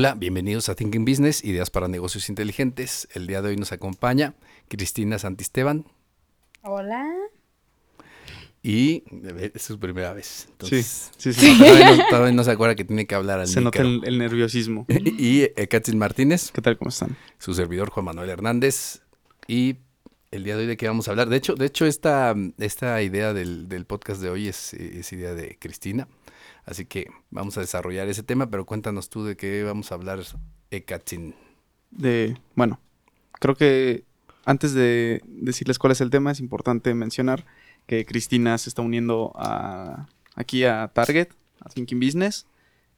Hola, bienvenidos a Thinking Business, ideas para negocios inteligentes. El día de hoy nos acompaña Cristina Santisteban Hola. y es su primera vez. Sí, Entonces, sí, sí. Todavía, no, todavía no se acuerda que tiene que hablar al Se nota el nerviosismo. Y eh, Katzin Martínez, ¿Qué tal? ¿Cómo están? su servidor Juan Manuel Hernández. Y el día de hoy de qué vamos a hablar. De hecho, de hecho esta, esta idea del, del podcast de hoy es, es idea de Cristina. Así que vamos a desarrollar ese tema, pero cuéntanos tú de qué vamos a hablar, eh, Katzin. De, bueno, creo que antes de decirles cuál es el tema, es importante mencionar que Cristina se está uniendo a, aquí a Target, a Thinking Business.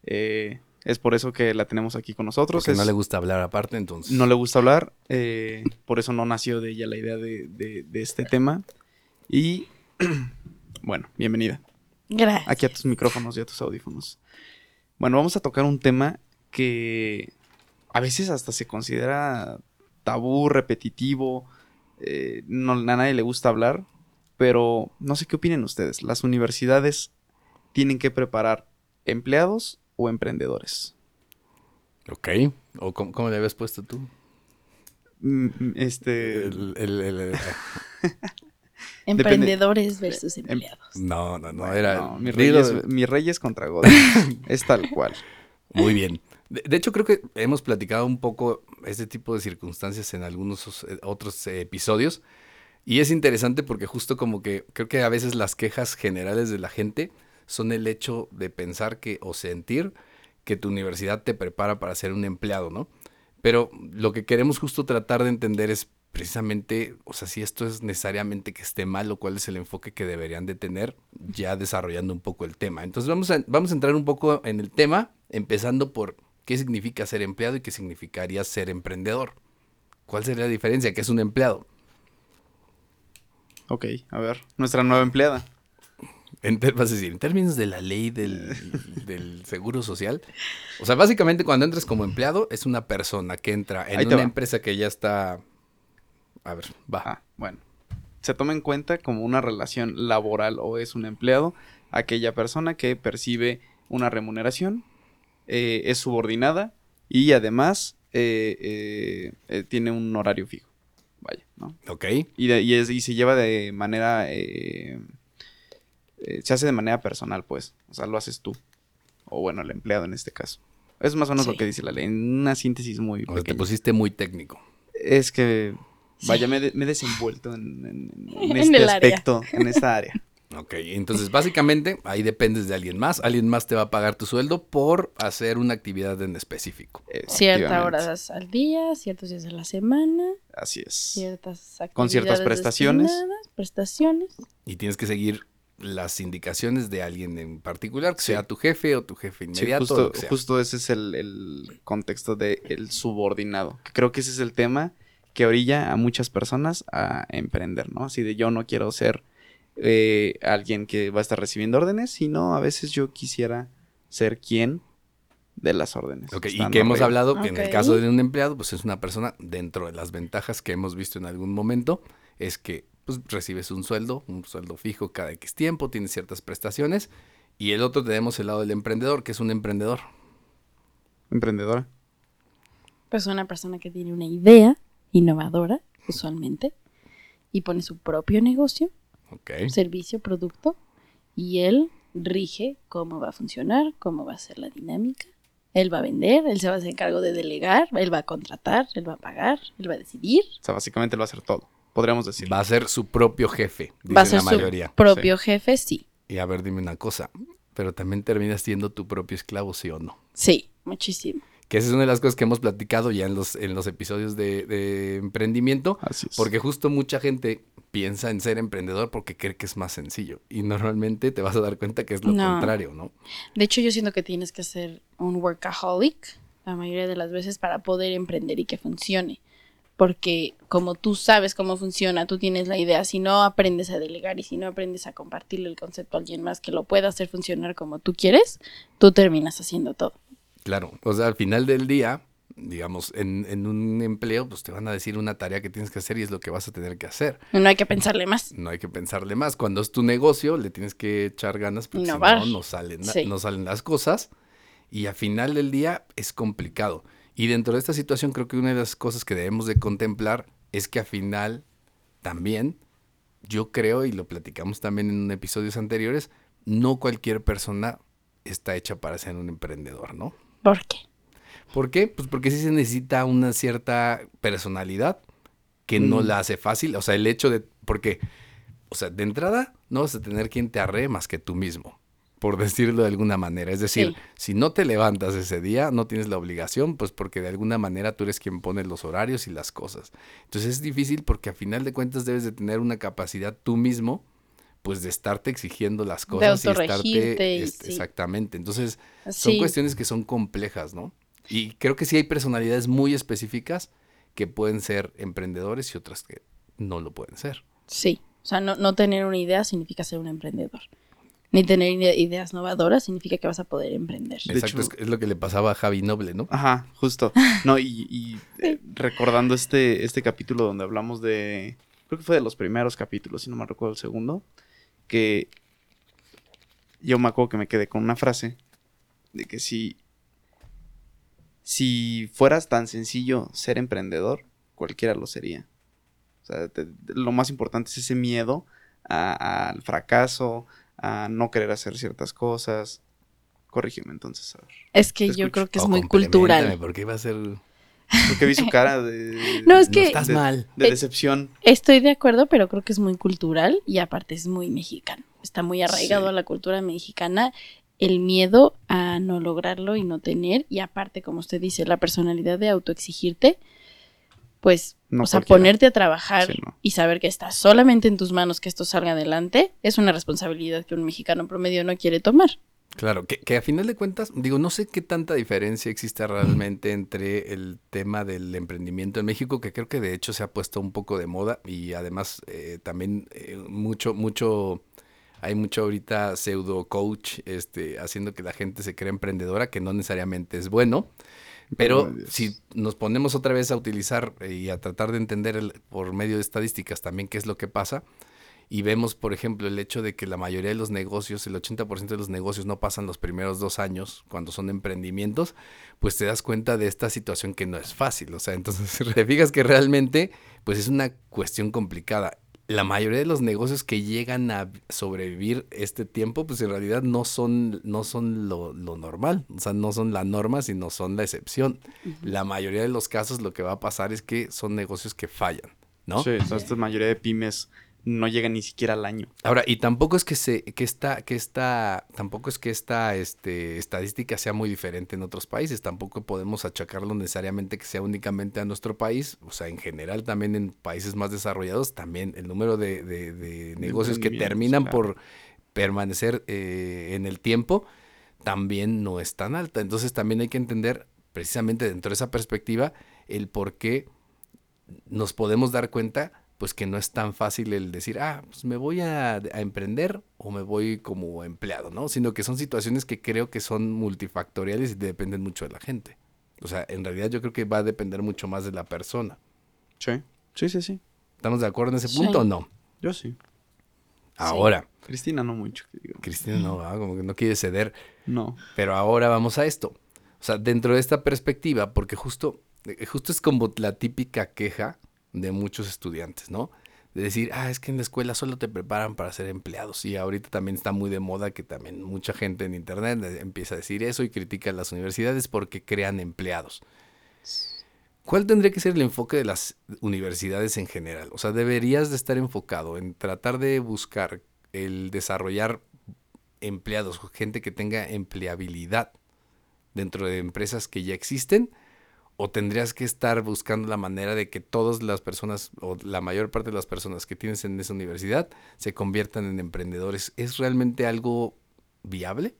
Eh, es por eso que la tenemos aquí con nosotros. Porque Es- no le gusta hablar aparte, entonces. no le gusta hablar, eh, por eso no nació de ella la idea de, de- de este tema. Y bueno, bienvenida. Gracias. aquí a tus micrófonos y a tus audífonos. Bueno, vamos a tocar un tema que a veces hasta se considera tabú, repetitivo, eh, no, a nadie le gusta hablar, pero no sé qué opinen ustedes. ¿Las universidades tienen que preparar empleados o emprendedores? Ok. ¿O cómo, cómo le habías puesto tú? Mm, mm, Este... El- el- el- Emprendedores versus Em- empleados. no, no, no, era... no, mis, Digo, reyes, reyes contra Godín. es tal cual. Muy bien. De, de hecho, creo que hemos platicado un poco este tipo de circunstancias en algunos eh, otros episodios. Y es interesante porque justo como que creo que a veces las quejas generales de la gente son el hecho de pensar que o sentir que tu universidad te prepara para ser un empleado, ¿no? Pero lo que queremos justo tratar de entender es precisamente, o sea, si esto es necesariamente que esté mal o cuál es el enfoque que deberían de tener, ya desarrollando un poco el tema. Entonces vamos a, vamos a entrar un poco en el tema, empezando por qué significa ser empleado y qué significaría ser emprendedor. ¿Cuál sería la diferencia? ¿Qué es un empleado? Ok, a ver. Nuestra nueva empleada. En, vas a decir, en términos de la ley del, del seguro social. O sea, básicamente cuando entras como empleado es una persona que entra en una va. empresa que ya está... A ver, va. Ah, bueno. Se toma en cuenta como una relación laboral o es un empleado aquella persona que percibe una remuneración, eh, es subordinada y además eh, eh, eh, tiene un horario fijo. Vaya, ¿no? Ok. Y, de- y es- y se lleva de manera... eh, eh, se hace de manera personal, pues. O sea, lo haces tú. O bueno, el empleado en este caso. Es más o menos lo que dice la ley. En una síntesis muy O sea, te pusiste muy técnico. Es que, Sí. vaya, me, he de- me he desenvuelto en, en- en En este el área. aspecto, en esta área. Ok, entonces básicamente ahí dependes de alguien más. Alguien más te va a pagar tu sueldo por hacer una actividad en específico. Ciertas horas al día, ciertos días a la semana, Así es. ciertas actividades Con ciertas prestaciones. prestaciones. Y tienes que seguir las indicaciones de alguien en particular, que Sí. sea tu jefe o tu jefe Sí, inmediato. justo, sea. justo ese es el, el contexto del el subordinado. Creo que ese es el tema que orilla a muchas personas a emprender, ¿no? Así de yo no quiero ser eh, alguien que va a estar recibiendo órdenes, sino a veces yo quisiera ser quien de las órdenes. Ok, y que hemos arriba. hablado que en el caso de un empleado, pues es una persona, dentro de las ventajas que hemos visto en algún momento, es que pues, recibes un sueldo, un sueldo fijo cada X tiempo, tienes ciertas prestaciones, y el otro tenemos el lado del emprendedor, que es un emprendedor. Emprendedora. Pues una persona que tiene una idea innovadora, usualmente, y pone su propio negocio, servicio, producto, y él rige cómo va a funcionar, cómo va a ser la dinámica. Él va a vender, él se va a hacer cargo de delegar, él va a contratar, él va a pagar, él va a decidir. O sea, básicamente lo va a hacer todo. Podríamos decir. Va a ser su propio jefe, dice va a ser la mayoría. su propio jefe, sí. Y a ver, dime una cosa, pero también terminas siendo tu propio esclavo, ¿sí o no? Sí, muchísimo. Que esa es una de las cosas que hemos platicado ya en los, en los episodios de, de emprendimiento, Así es. porque justo mucha gente piensa en ser emprendedor porque cree que es más sencillo. Y normalmente te vas a dar cuenta que es lo No. contrario, ¿no? De hecho, yo siento que tienes que ser un workaholic la mayoría de las veces para poder emprender y que funcione. Porque como tú sabes cómo funciona, tú tienes la idea, si no aprendes a delegar y si no aprendes a compartirle el concepto a alguien más que lo pueda hacer funcionar como tú quieres, tú terminas haciendo todo. Claro, o sea, al final del día, digamos, en, en un empleo, pues te van a decir una tarea que tienes que hacer y es lo que vas a tener que hacer. No hay que pensarle más. No hay que pensarle más. Cuando es tu negocio, le tienes que echar ganas porque si Innovar. no, no salen, Sí. no salen las cosas. Y al final del día es complicado. Y dentro de esta situación creo que una de las cosas que debemos de contemplar es que al final también, yo creo, y lo platicamos también en episodios anteriores, no cualquier persona está hecha para ser un emprendedor, ¿no? ¿Por qué? ¿Por qué? Pues porque sí se necesita una cierta personalidad que no Mm. la hace fácil. O sea, el hecho de. Porque, o sea, de entrada, no vas a tener quien te arre más que tú mismo, por decirlo de alguna manera. Es decir, Sí. si no te levantas ese día, no tienes la obligación, pues porque de alguna manera tú eres quien pone los horarios y las cosas. Entonces es difícil porque a final de cuentas debes de tener una capacidad tú mismo. Pues de estarte exigiendo las cosas y estarte. y este, sí. Exactamente. Entonces, son Sí. cuestiones que son complejas, ¿no? Y creo que sí hay personalidades muy específicas que pueden ser emprendedores y otras que no lo pueden ser. Sí. O sea, no, no tener una idea significa ser un emprendedor. Ni tener ide- ideas novadoras significa que vas a poder emprender. De Exacto, hecho- es, es lo que le pasaba a Javi Noble, ¿no? Ajá, justo. No, y, y, eh, recordando este, este capítulo donde hablamos de. Creo que fue de los primeros capítulos, si no me recuerdo el segundo. Que yo me acuerdo que me quedé con una frase de que si. Si fueras tan sencillo ser emprendedor, cualquiera lo sería. O sea, te- lo más importante es ese miedo a- al fracaso, a no querer hacer ciertas cosas. Corrígeme entonces, a ver. Es que yo creo que es O muy cultural. Porque va a ser... Porque vi su cara de. No, es No que estás de- mal. De decepción. estoy de acuerdo, pero creo que es muy cultural y aparte es muy mexicano. Está muy arraigado Sí. a la cultura mexicana el miedo a no lograrlo y no tener y aparte, como usted dice, la personalidad de autoexigirte, pues, No o sea, cualquiera. ponerte a trabajar Sí, no. y saber que está solamente en tus manos que esto salga adelante, es una responsabilidad que un mexicano promedio no quiere tomar. Claro, que, que a final de cuentas, digo, no sé qué tanta diferencia existe realmente entre el tema del emprendimiento en México, que creo que de hecho se ha puesto un poco de moda y además eh, también eh, mucho, mucho, hay mucho ahorita pseudo coach este, haciendo que la gente se crea emprendedora, que no necesariamente es bueno. Pero si nos ponemos otra vez a utilizar y a tratar de entender el- por medio de estadísticas también qué es lo que pasa, y vemos, por ejemplo, el hecho de que la mayoría de los negocios, el 80% de los negocios no pasan los primeros dos años cuando son emprendimientos, pues te das cuenta de esta situación que no es fácil. O sea, entonces te fijas que realmente, pues es una cuestión complicada. La mayoría de los negocios que llegan a sobrevivir este tiempo, pues en realidad no son, no son lo, lo normal. O sea, no son la norma, sino son la excepción. La mayoría de los casos lo que va a pasar es que son negocios que fallan, ¿no? Sí, o sea, esta mayoría de pymes no llegan ni siquiera al año. Ahora, y tampoco es que se, que esta, que esta, tampoco es que esta este, estadística sea muy diferente en otros países, tampoco podemos achacarlo necesariamente que sea únicamente a nuestro país, o sea, en general también en países más desarrollados, también el número de, de- de negocios que terminan claro. por permanecer eh, en el tiempo, también no es tan alta. Entonces también hay que entender, precisamente dentro de esa perspectiva, el por qué nos podemos dar cuenta pues que no es tan fácil el decir, ah, pues me voy a, a emprender o me voy como empleado, ¿no? Sino que son situaciones que creo que son multifactoriales y dependen mucho de la gente. O sea, en realidad yo creo que va a depender mucho más de la persona. Sí, sí, sí, sí. ¿Estamos de acuerdo en ese Sí. punto o no? Yo sí. Ahora, Cristina no mucho, digo. Cristina no, ¿verdad? como que no quiere ceder. No. Pero ahora vamos a esto. O sea, dentro de esta perspectiva, porque justo, eh, justo es como la típica queja de muchos estudiantes, ¿no? De decir, ah, es que en la escuela solo te preparan para ser empleados. Y ahorita también está muy de moda que también mucha gente en internet empieza a decir eso y critica a las universidades porque crean empleados. ¿Cuál tendría que ser el enfoque de las universidades en general? O sea, deberías de estar enfocado en tratar de buscar el desarrollar empleados, gente que tenga empleabilidad dentro de empresas que ya existen, o tendrías que estar buscando la manera de que todas las personas, o la mayor parte de las personas que tienes en esa universidad, se conviertan en emprendedores. ¿Es realmente algo viable?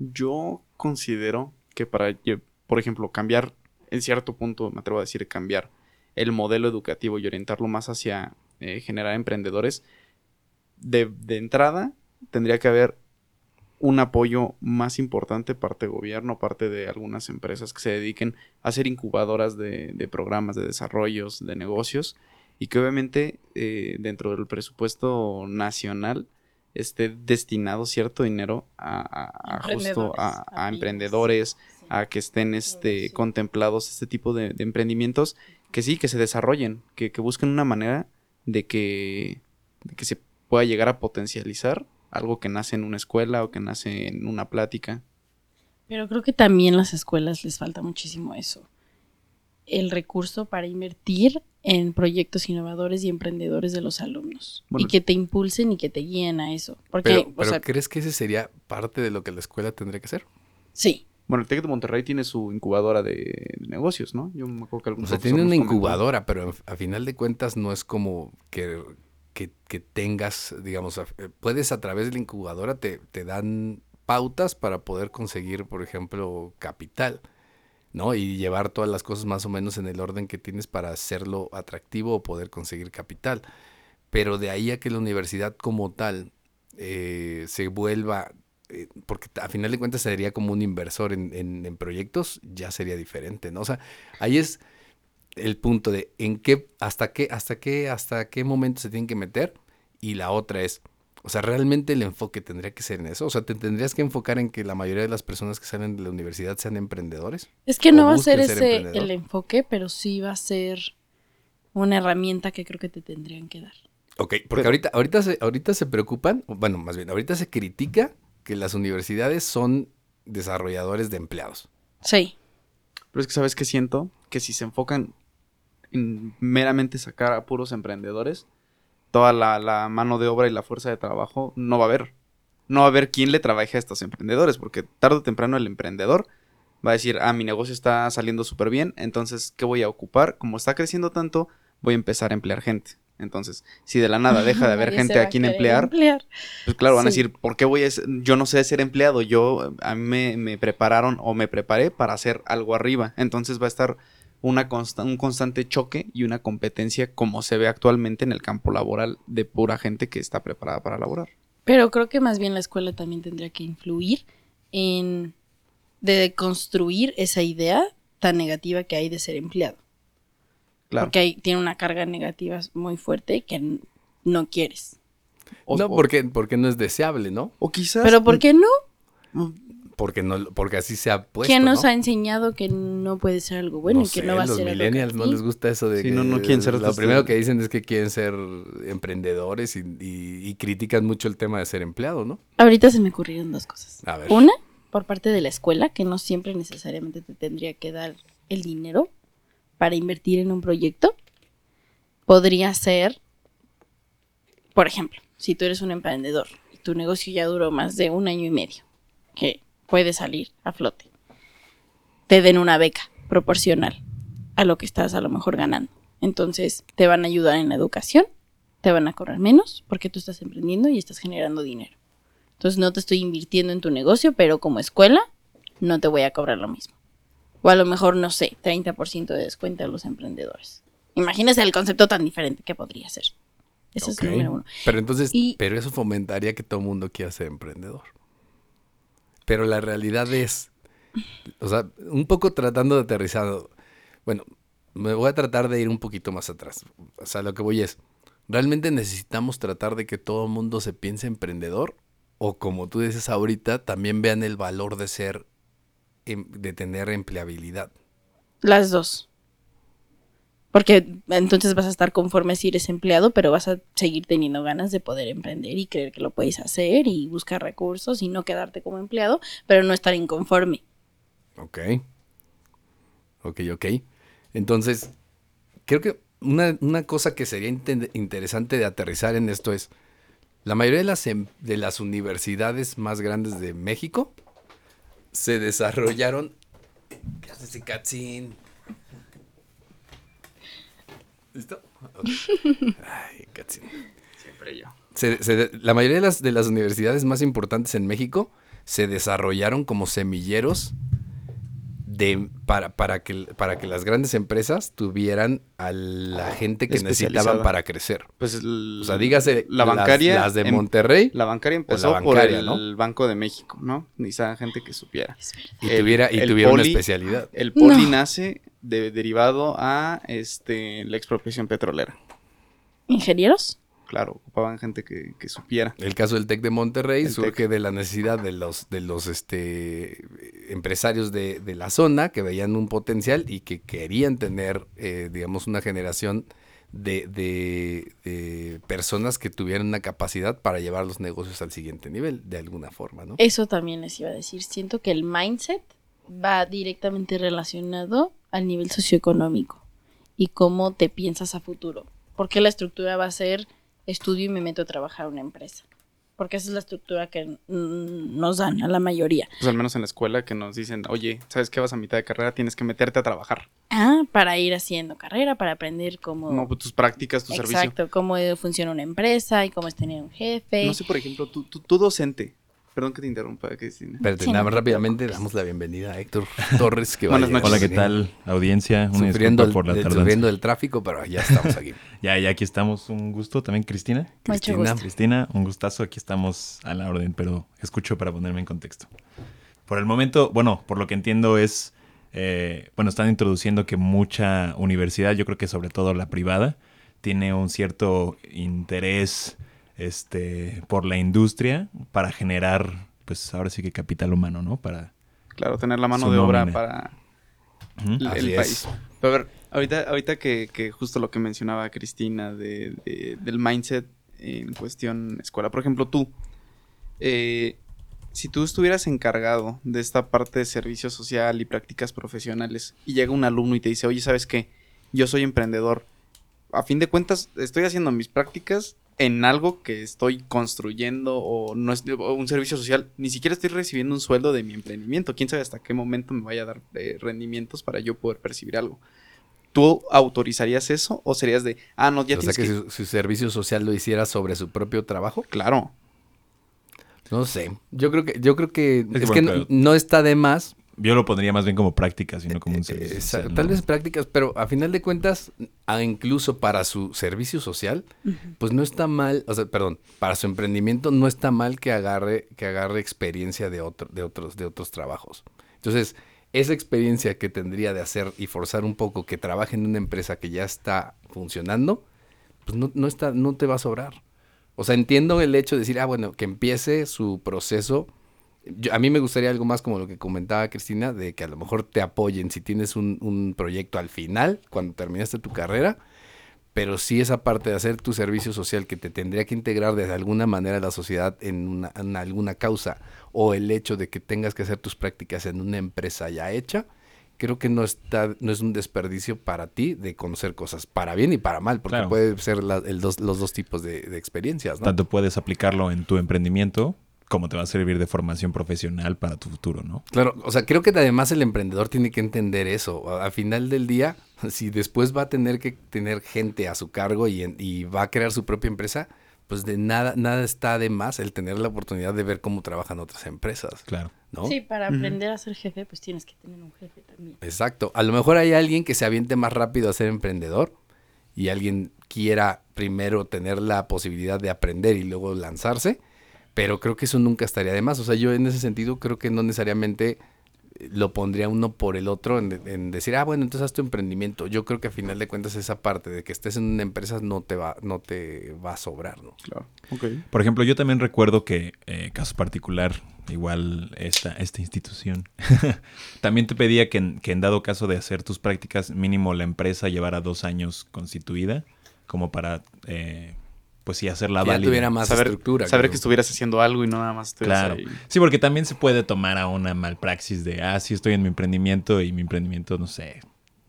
Yo considero que para por ejemplo, cambiar, en cierto punto, me atrevo a decir, cambiar el modelo educativo y orientarlo más hacia eh, generar emprendedores, de, de entrada tendría que haber un apoyo más importante parte de gobierno, parte de algunas empresas que se dediquen a ser incubadoras de, de programas, de desarrollos, de negocios, y que obviamente eh, dentro del presupuesto nacional esté destinado cierto dinero a, a- a justo a, Emprendedores, a a emprendedores, Sí. a que estén este, Sí. contemplados este tipo de, de emprendimientos, que sí, que se desarrollen, que, que busquen una manera de que, de que se pueda llegar a potencializar algo que nace en una escuela o que nace en una plática. Pero creo que también las escuelas les falta muchísimo eso. El recurso para invertir en proyectos innovadores y emprendedores de los alumnos. Bueno. y que te impulsen y que te guíen a eso. Porque, Pero, o pero sea, ¿crees que ese sería parte de lo que la escuela tendría que hacer? sí. Bueno, el TEC de Monterrey tiene su incubadora de negocios, ¿no? Yo me acuerdo que O algún sea, tiene una incubadora, pero a final de cuentas no es como que, que, tengas, digamos, eh, puedes a través de la incubadora te, te dan pautas para poder conseguir, por ejemplo, capital, ¿no? Y llevar todas las cosas más o menos en el orden que tienes para hacerlo atractivo o poder conseguir capital. Pero de ahí a que la universidad como tal eh, se vuelva, eh, porque a final de cuentas sería como un inversor en, en- en proyectos, ya sería diferente, ¿no? O sea, ahí es el punto de en qué, hasta qué, hasta qué, hasta qué momento se tienen que meter. Y la otra es, o sea, realmente el enfoque tendría que ser en eso. O sea, te tendrías que enfocar en que la mayoría de las personas que salen de la universidad sean emprendedores. Es que no va a ser ese el enfoque, pero sí va a ser una herramienta que creo que te tendrían que dar. Ok, porque Pero- ahorita, ahorita, se, ahorita se preocupan, bueno, más bien, ahorita se critica que las universidades son desarrolladores de empleados. Sí. Pero es que sabes que siento que si se enfocan en meramente sacar a puros emprendedores, toda la, la mano de obra y la fuerza de trabajo no va a haber. No va a haber quién le trabaje a estos emprendedores, porque tarde o temprano el emprendedor va a decir, ah, mi negocio está saliendo súper bien, entonces, ¿qué voy a ocupar? Como está creciendo tanto, voy a empezar a emplear gente. Entonces, si de la nada deja de haber gente a quien emplear, emplear. pues claro, van a decir, ¿por qué voy a ser? Yo no sé ser empleado, yo, a mí me, me prepararon o me preparé para hacer algo arriba. Entonces va a estar una consta- un constante choque y una competencia como se ve actualmente en el campo laboral de pura gente que está preparada para laborar. Pero creo que más bien la escuela también tendría que influir en de construir esa idea tan negativa que hay de ser empleado. Claro. Porque ahí tiene una carga negativa muy fuerte que no quieres. O, no, o- porque, porque no es deseable, ¿no? o quizás... Pero ¿por qué no? Porque no, porque así se ha puesto. ¿Quién nos ¿no? ha enseñado que no puede ser algo bueno No y que sé, no va a los ser algo millennials no les gusta eso de Sí, que no- no quieren ser lo primero que dicen es que quieren ser emprendedores y, y- y critican mucho el tema de ser empleado, ¿no? Ahorita se me ocurrieron dos cosas. A ver. Una, por parte de la escuela, que no siempre necesariamente te tendría que dar el dinero para invertir en un proyecto. Podría ser, por ejemplo, si tú eres un emprendedor y tu negocio ya duró más de un año y medio, que puede salir a flote, te den una beca proporcional a lo que estás a lo mejor ganando. Entonces te van a ayudar en la educación, te van a cobrar menos porque tú estás emprendiendo y estás generando dinero. Entonces no te estoy invirtiendo en tu negocio, pero como escuela no te voy a cobrar lo mismo. O a lo mejor, no sé, 30% de descuento a los emprendedores. Imagínese el concepto tan diferente que podría ser. Eso Ok. es número uno. Pero entonces, Y- pero eso fomentaría que todo el mundo quiera ser emprendedor. Pero la realidad es, o sea, un poco tratando de aterrizar, bueno, me voy a tratar de ir un poquito más atrás. O sea, lo que voy es, ¿realmente necesitamos tratar de que todo el mundo se piense emprendedor? O como tú dices ahorita, también vean el valor de ser, em- de tener empleabilidad. Las dos. Porque entonces vas a estar conforme si eres empleado, pero vas a seguir teniendo ganas de poder emprender y creer que lo puedes hacer y buscar recursos y no quedarte como empleado, pero no estar inconforme. Ok. Ok, ok. Entonces, creo que una, una cosa que sería inte- interesante de aterrizar en esto es, la mayoría de las, em- de las universidades más grandes de México se desarrollaron... ¿Qué haces, ese? ¿Listo? Ay, Katzin. Siempre yo. Se- se- la mayoría de las, de las universidades más importantes en México se desarrollaron como semilleros de para, para, que, para que las grandes empresas tuvieran a la gente que necesitaban para crecer. Pues el- O sea, dígase la las- bancaria las, de em- Monterrey La bancaria empezó bancaria, por el ¿no? Banco de México, ¿no? Necesitaban gente que supiera. y el- tuviera, y el tuviera una poli- especialidad. El poli No. nace de- derivado a este la expropiación petrolera. ¿Ingenieros? Claro, ocupaban gente que, que supiera. El caso del TEC de Monterrey El surge de la necesidad de los, de los este, empresarios de, de la zona que veían un potencial y que querían tener, eh, digamos, una generación de, de- de personas que tuvieran una capacidad para llevar los negocios al siguiente nivel, de alguna forma, ¿no? Eso también les iba a decir. Siento que el mindset va directamente relacionado al nivel socioeconómico y cómo te piensas a futuro. Porque la estructura va a ser estudio y me meto a trabajar a una empresa. Porque esa es la estructura que nos dan a la mayoría. Pues al menos en la escuela que nos dicen, oye, ¿sabes qué vas a mitad de carrera? Tienes que meterte a trabajar. Ah, para ir haciendo carrera, para aprender cómo... No, pues tus prácticas, tu servicio. Exacto, cómo funciona una empresa y cómo es tener un jefe. No sé, por ejemplo, tú, tú, tú docente. Perdón que te interrumpa, Cristina. Sí, nada más te rápidamente damos la bienvenida a Héctor Torres, que va Buenas noches. Hola, ¿qué tal, audiencia? Una Sufriendo disculpa el, por la de- tardanza. sufriendo el tráfico, pero ya estamos aquí. Ya, ya aquí estamos. Un gusto también, Cristina. Mucho Cristina. gusto. Cristina, un gustazo. Aquí estamos a la orden, pero escucho para ponerme en contexto. Por el momento, bueno, por lo que entiendo es, eh, bueno, están introduciendo que mucha universidad, yo creo que sobre todo la privada, tiene un cierto interés este, por la industria para generar, pues ahora sí que capital humano, ¿no? Para... Claro, tener la mano de obra nómina. para el, país. Pero a ver, ahorita, ahorita que, que justo lo que mencionaba Cristina de, de- del mindset en cuestión escuela. Por ejemplo, tú, eh, si tú estuvieras encargado de esta parte de servicio social y prácticas profesionales y llega un alumno y te dice, oye, ¿sabes qué? Yo soy emprendedor. A fin de cuentas, estoy haciendo mis prácticas en algo que estoy construyendo o no es o un servicio social. Ni siquiera estoy recibiendo un sueldo de mi emprendimiento. Quién sabe hasta qué momento me vaya a dar eh, rendimientos para yo poder percibir algo. ¿Tú autorizarías eso o serías de, ah, no, ya o sea que, que... su, su servicio social lo hiciera sobre su propio trabajo. Claro. No sé. Yo creo que, yo creo que es, que, no está de más. Yo lo pondría más bien como práctica, sino como un eh, servicio. esa- social, tal ¿no? vez prácticas, pero a final de cuentas, incluso para su servicio social, pues no está mal, o sea, perdón, para su emprendimiento no está mal que agarre, que agarre experiencia de otro, de otros, de otros trabajos. Entonces, esa experiencia que tendría de hacer y forzar un poco que trabaje en una empresa que ya está funcionando, pues no, no está, no te va a sobrar. O sea, entiendo el hecho de decir, ah, bueno, que empiece su proceso. Yo- a mí me gustaría algo más como lo que comentaba Cristina, de que a lo mejor te apoyen si tienes un, un proyecto al final, cuando terminaste tu carrera, pero sí esa parte de hacer tu servicio social que te tendría que integrar de alguna manera a la sociedad en, una, en alguna causa, o el hecho de que tengas que hacer tus prácticas en una empresa ya hecha, creo que no está, no es un desperdicio para ti de conocer cosas, para bien y para mal, porque Claro. puede ser la- el dos, los dos tipos de, de experiencias, ¿no? Tanto puedes aplicarlo en tu emprendimiento como te va a servir de formación profesional para tu futuro, ¿no? Claro, o sea, creo que además el emprendedor tiene que entender eso. Al final del día, si después va a tener que tener gente a su cargo y, en- y va a crear su propia empresa, pues de nada, nada está de más el tener la oportunidad de ver cómo trabajan otras empresas, Claro. ¿no? Sí, para aprender a ser jefe, pues tienes que tener un jefe también. Exacto. A lo mejor hay alguien que se aviente más rápido a ser emprendedor y alguien quiera primero tener la posibilidad de aprender y luego lanzarse, pero creo que eso nunca estaría de más. O sea, yo en ese sentido creo que no necesariamente eh, lo pondría uno por el otro en, en decir, ah, bueno, entonces haz tu emprendimiento. Yo creo que a final de cuentas esa parte de que estés en una empresa no te va, no te va a sobrar, ¿no? Claro. Ok. Por ejemplo, yo también recuerdo que, eh, caso particular, igual esta, esta institución, también te pedía que en, que en dado caso de hacer tus prácticas, mínimo la empresa llevara dos años constituida, como para, eh, pues sí, hacerla Que ya válida. tuviera más saber estructura. saber creo. que estuvieras haciendo algo y no nada más Claro. ahí. Sí, porque también se puede tomar a una malpraxis de, ah, sí estoy en mi emprendimiento y mi emprendimiento, no sé,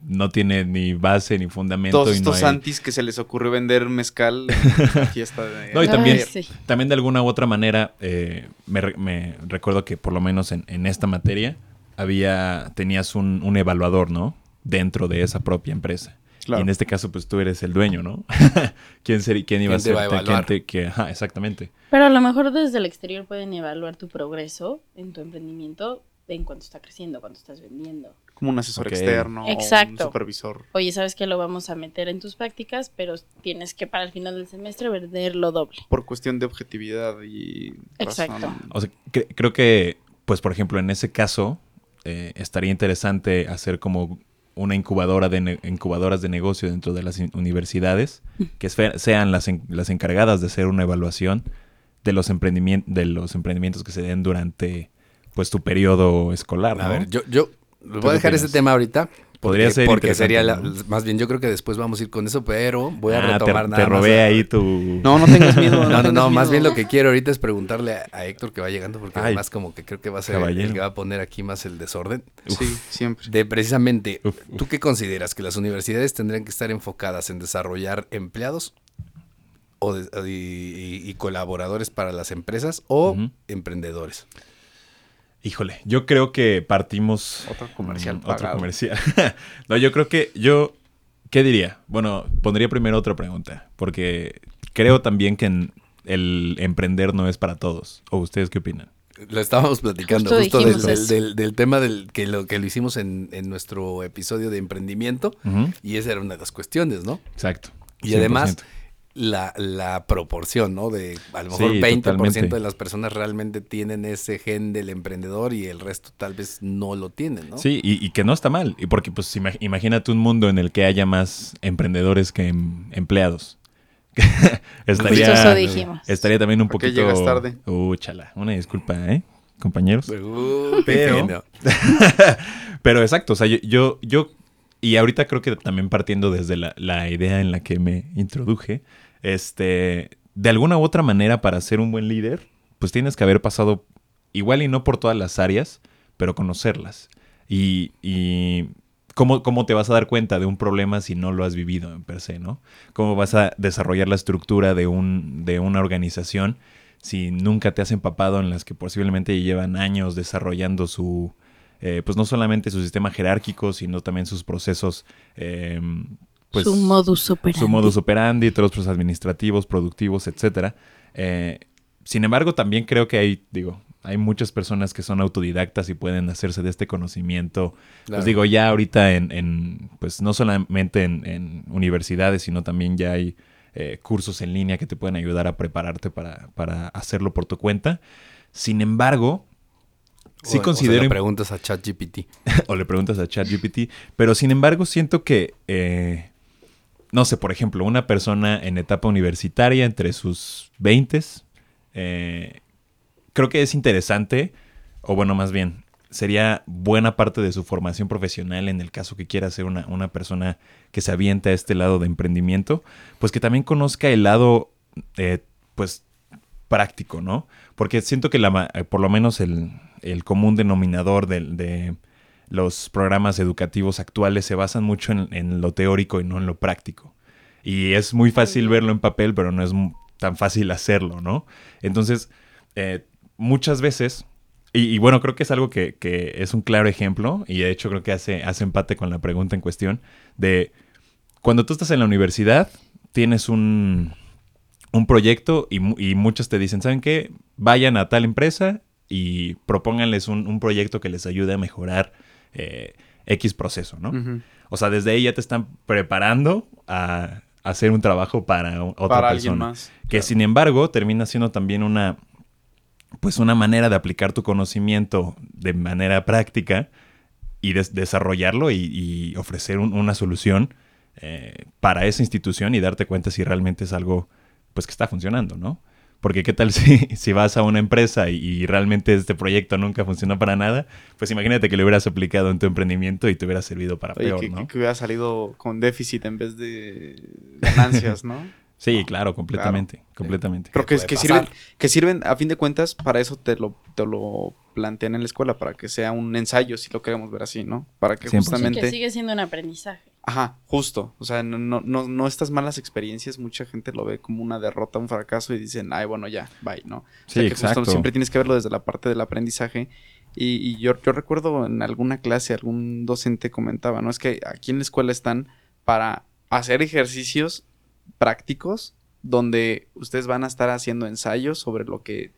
no tiene ni base ni fundamento. Todos y no estos hay- antis que se les ocurrió vender mezcal fiesta de... No, y Ay, también, sí. también de alguna u otra manera, eh, me, re- me recuerdo que por lo menos en, en esta materia había, tenías un, un evaluador, ¿no? Dentro de esa propia empresa. Claro. Y en este caso, pues tú eres el dueño, ¿no? ¿Quién, sería, quién iba ¿Quién a te ser? va a quién evaluar? te- que- ajá, exactamente. Pero a lo mejor desde el exterior pueden evaluar tu progreso en tu emprendimiento en cuanto está creciendo, cuando estás vendiendo. como un asesor externo, o un supervisor. Oye, sabes que lo vamos a meter en tus prácticas, pero tienes que para el final del semestre venderlo doble. Por cuestión de objetividad y Exacto. razón. O sea, cre- creo que, pues, por ejemplo, en ese caso, eh, estaría interesante hacer como una incubadora de incubadoras de negocio dentro de las universidades, que sean las, en- las encargadas de hacer una evaluación de los, de los emprendimientos que se den durante, pues, tu periodo escolar, ¿no? A ver, yo, yo ¿Tú voy a dejar ese tema ahorita. Podría porque- ser Porque sería la- ¿no? más bien, yo creo que después vamos a ir con eso, pero voy a Ah, te- retomar te, nada más robé a- ahí tu... No, no tengas miedo. No, no, no, más bien lo que quiero ahorita es preguntarle a, a Héctor que va llegando, porque Ay, además como que creo que va a ser el- caballero. el que va a poner aquí más el desorden. Sí, siempre. De precisamente, Uf, ¿tú qué consideras? ¿Que las universidades tendrían que estar enfocadas en desarrollar empleados o de- y, y- y colaboradores para las empresas o Ujú. emprendedores? Híjole, yo creo que partimos... Otro comercial Mm, Otro comercial. no, yo creo que yo... ¿Qué diría? Bueno, pondría primero otra pregunta, porque creo también que en- el emprender no es para todos. ¿O ustedes qué opinan? Lo estábamos platicando Justo justo, del, dijimos del- eso. del- del tema del que lo que lo hicimos en, en nuestro episodio de emprendimiento y esa era una de las cuestiones, ¿no? Exacto. Y además 100%. La, la proporción, ¿no? De a lo Sí, mejor 20% totalmente. de las personas realmente tienen ese gen del emprendedor y el resto tal vez no lo tienen, ¿no? Sí, y, y que no está mal. Y porque, pues, ima- imagínate un mundo en el que haya más emprendedores que em- empleados. Eso estaría, dijimos. estaría también un ¿Por qué poquito... llegas tarde? Uh, chala. Una disculpa, ¿eh? Compañeros. Uh, Pero-. Pero exacto, o sea, yo, yo, yo- y ahorita creo que también partiendo desde la, idea en la que me introduje, este, de alguna u otra manera para ser un buen líder, pues tienes que haber pasado igual y no por todas las áreas, pero conocerlas. Y, y ¿cómo, cómo te vas a dar cuenta de un problema si no lo has vivido en per se, ¿no? ¿Cómo vas a desarrollar la estructura de, un, de una organización si nunca te has empapado en las que posiblemente llevan años desarrollando su, eh, pues no solamente su sistema jerárquico, sino también sus procesos, eh, pues su modus operandi. su modus operandi, todos los procesos administrativos, productivos, etcétera. Eh, sin embargo, también creo que hay, digo, hay muchas personas que son autodidactas y pueden hacerse de este conocimiento. Claro. Pues digo, ya ahorita en, en, pues no solamente en, en universidades, sino también ya hay eh, cursos en línea que te pueden ayudar a prepararte para, para hacerlo por tu cuenta. Sin embargo, sí O- o considero lo imp- preguntas a ChatGPT. o le preguntas a ChatGPT. Pero sin embargo, siento que, eh, no sé, por ejemplo, una persona en etapa universitaria, entre sus 20, creo que es interesante, o bueno, más bien, sería buena parte de su formación profesional en el caso que quiera ser una, una persona que se avienta a este lado de emprendimiento, pues que también conozca el lado, eh, pues, práctico, ¿no? Porque siento que la, eh, por lo menos el, el común denominador de, los programas educativos actuales se basan mucho en, en lo teórico y no en lo práctico. Y es muy fácil verlo en papel, pero no es tan fácil hacerlo, ¿no? Entonces, eh, muchas veces, y, y bueno, creo que es algo que, que es un claro ejemplo, y de hecho creo que hace, hace empate con la pregunta en cuestión, de cuando tú estás en la universidad, tienes un, un proyecto y, mu- y muchos te dicen, ¿saben qué? Vayan a tal empresa y propónganles un, un proyecto que les ayude a mejorar eh, X proceso, ¿no? O sea, desde ahí ya te están preparando a, hacer un trabajo para otra Para persona. alguien más. Que sin embargo termina siendo también una, pues una manera de aplicar tu conocimiento de manera práctica y des- desarrollarlo y, y ofrecer un- una solución eh, para esa institución y darte cuenta si realmente es algo pues que está funcionando, ¿no? Porque qué tal si, si vas a una empresa y, y realmente este proyecto nunca funcionó para nada, pues imagínate que lo hubieras aplicado en tu emprendimiento y te hubiera servido para Oye, peor, que, ¿no? que- que hubiera salido con déficit en vez de ganancias, ¿no? Sí, claro, completamente, completamente. Pero que, que sirven, que sirven, a fin de cuentas, para eso te lo, te lo plantean en la escuela, para que sea un ensayo, si lo queremos ver así, ¿no? Para que 100%. Sí, justamente... que sigue siendo un aprendizaje. Ajá, justo. O sea, no, no, no, no estas malas experiencias, mucha gente lo ve como una derrota, un fracaso y dicen, ay, bueno, ya, bye, ¿no? O Sí, sea, que justo exacto. siempre tienes que verlo desde la parte del aprendizaje. Y, y yo, yo recuerdo en alguna clase, algún docente comentaba, ¿no? Es que aquí en la escuela están para hacer ejercicios prácticos donde ustedes van a estar haciendo ensayos sobre lo que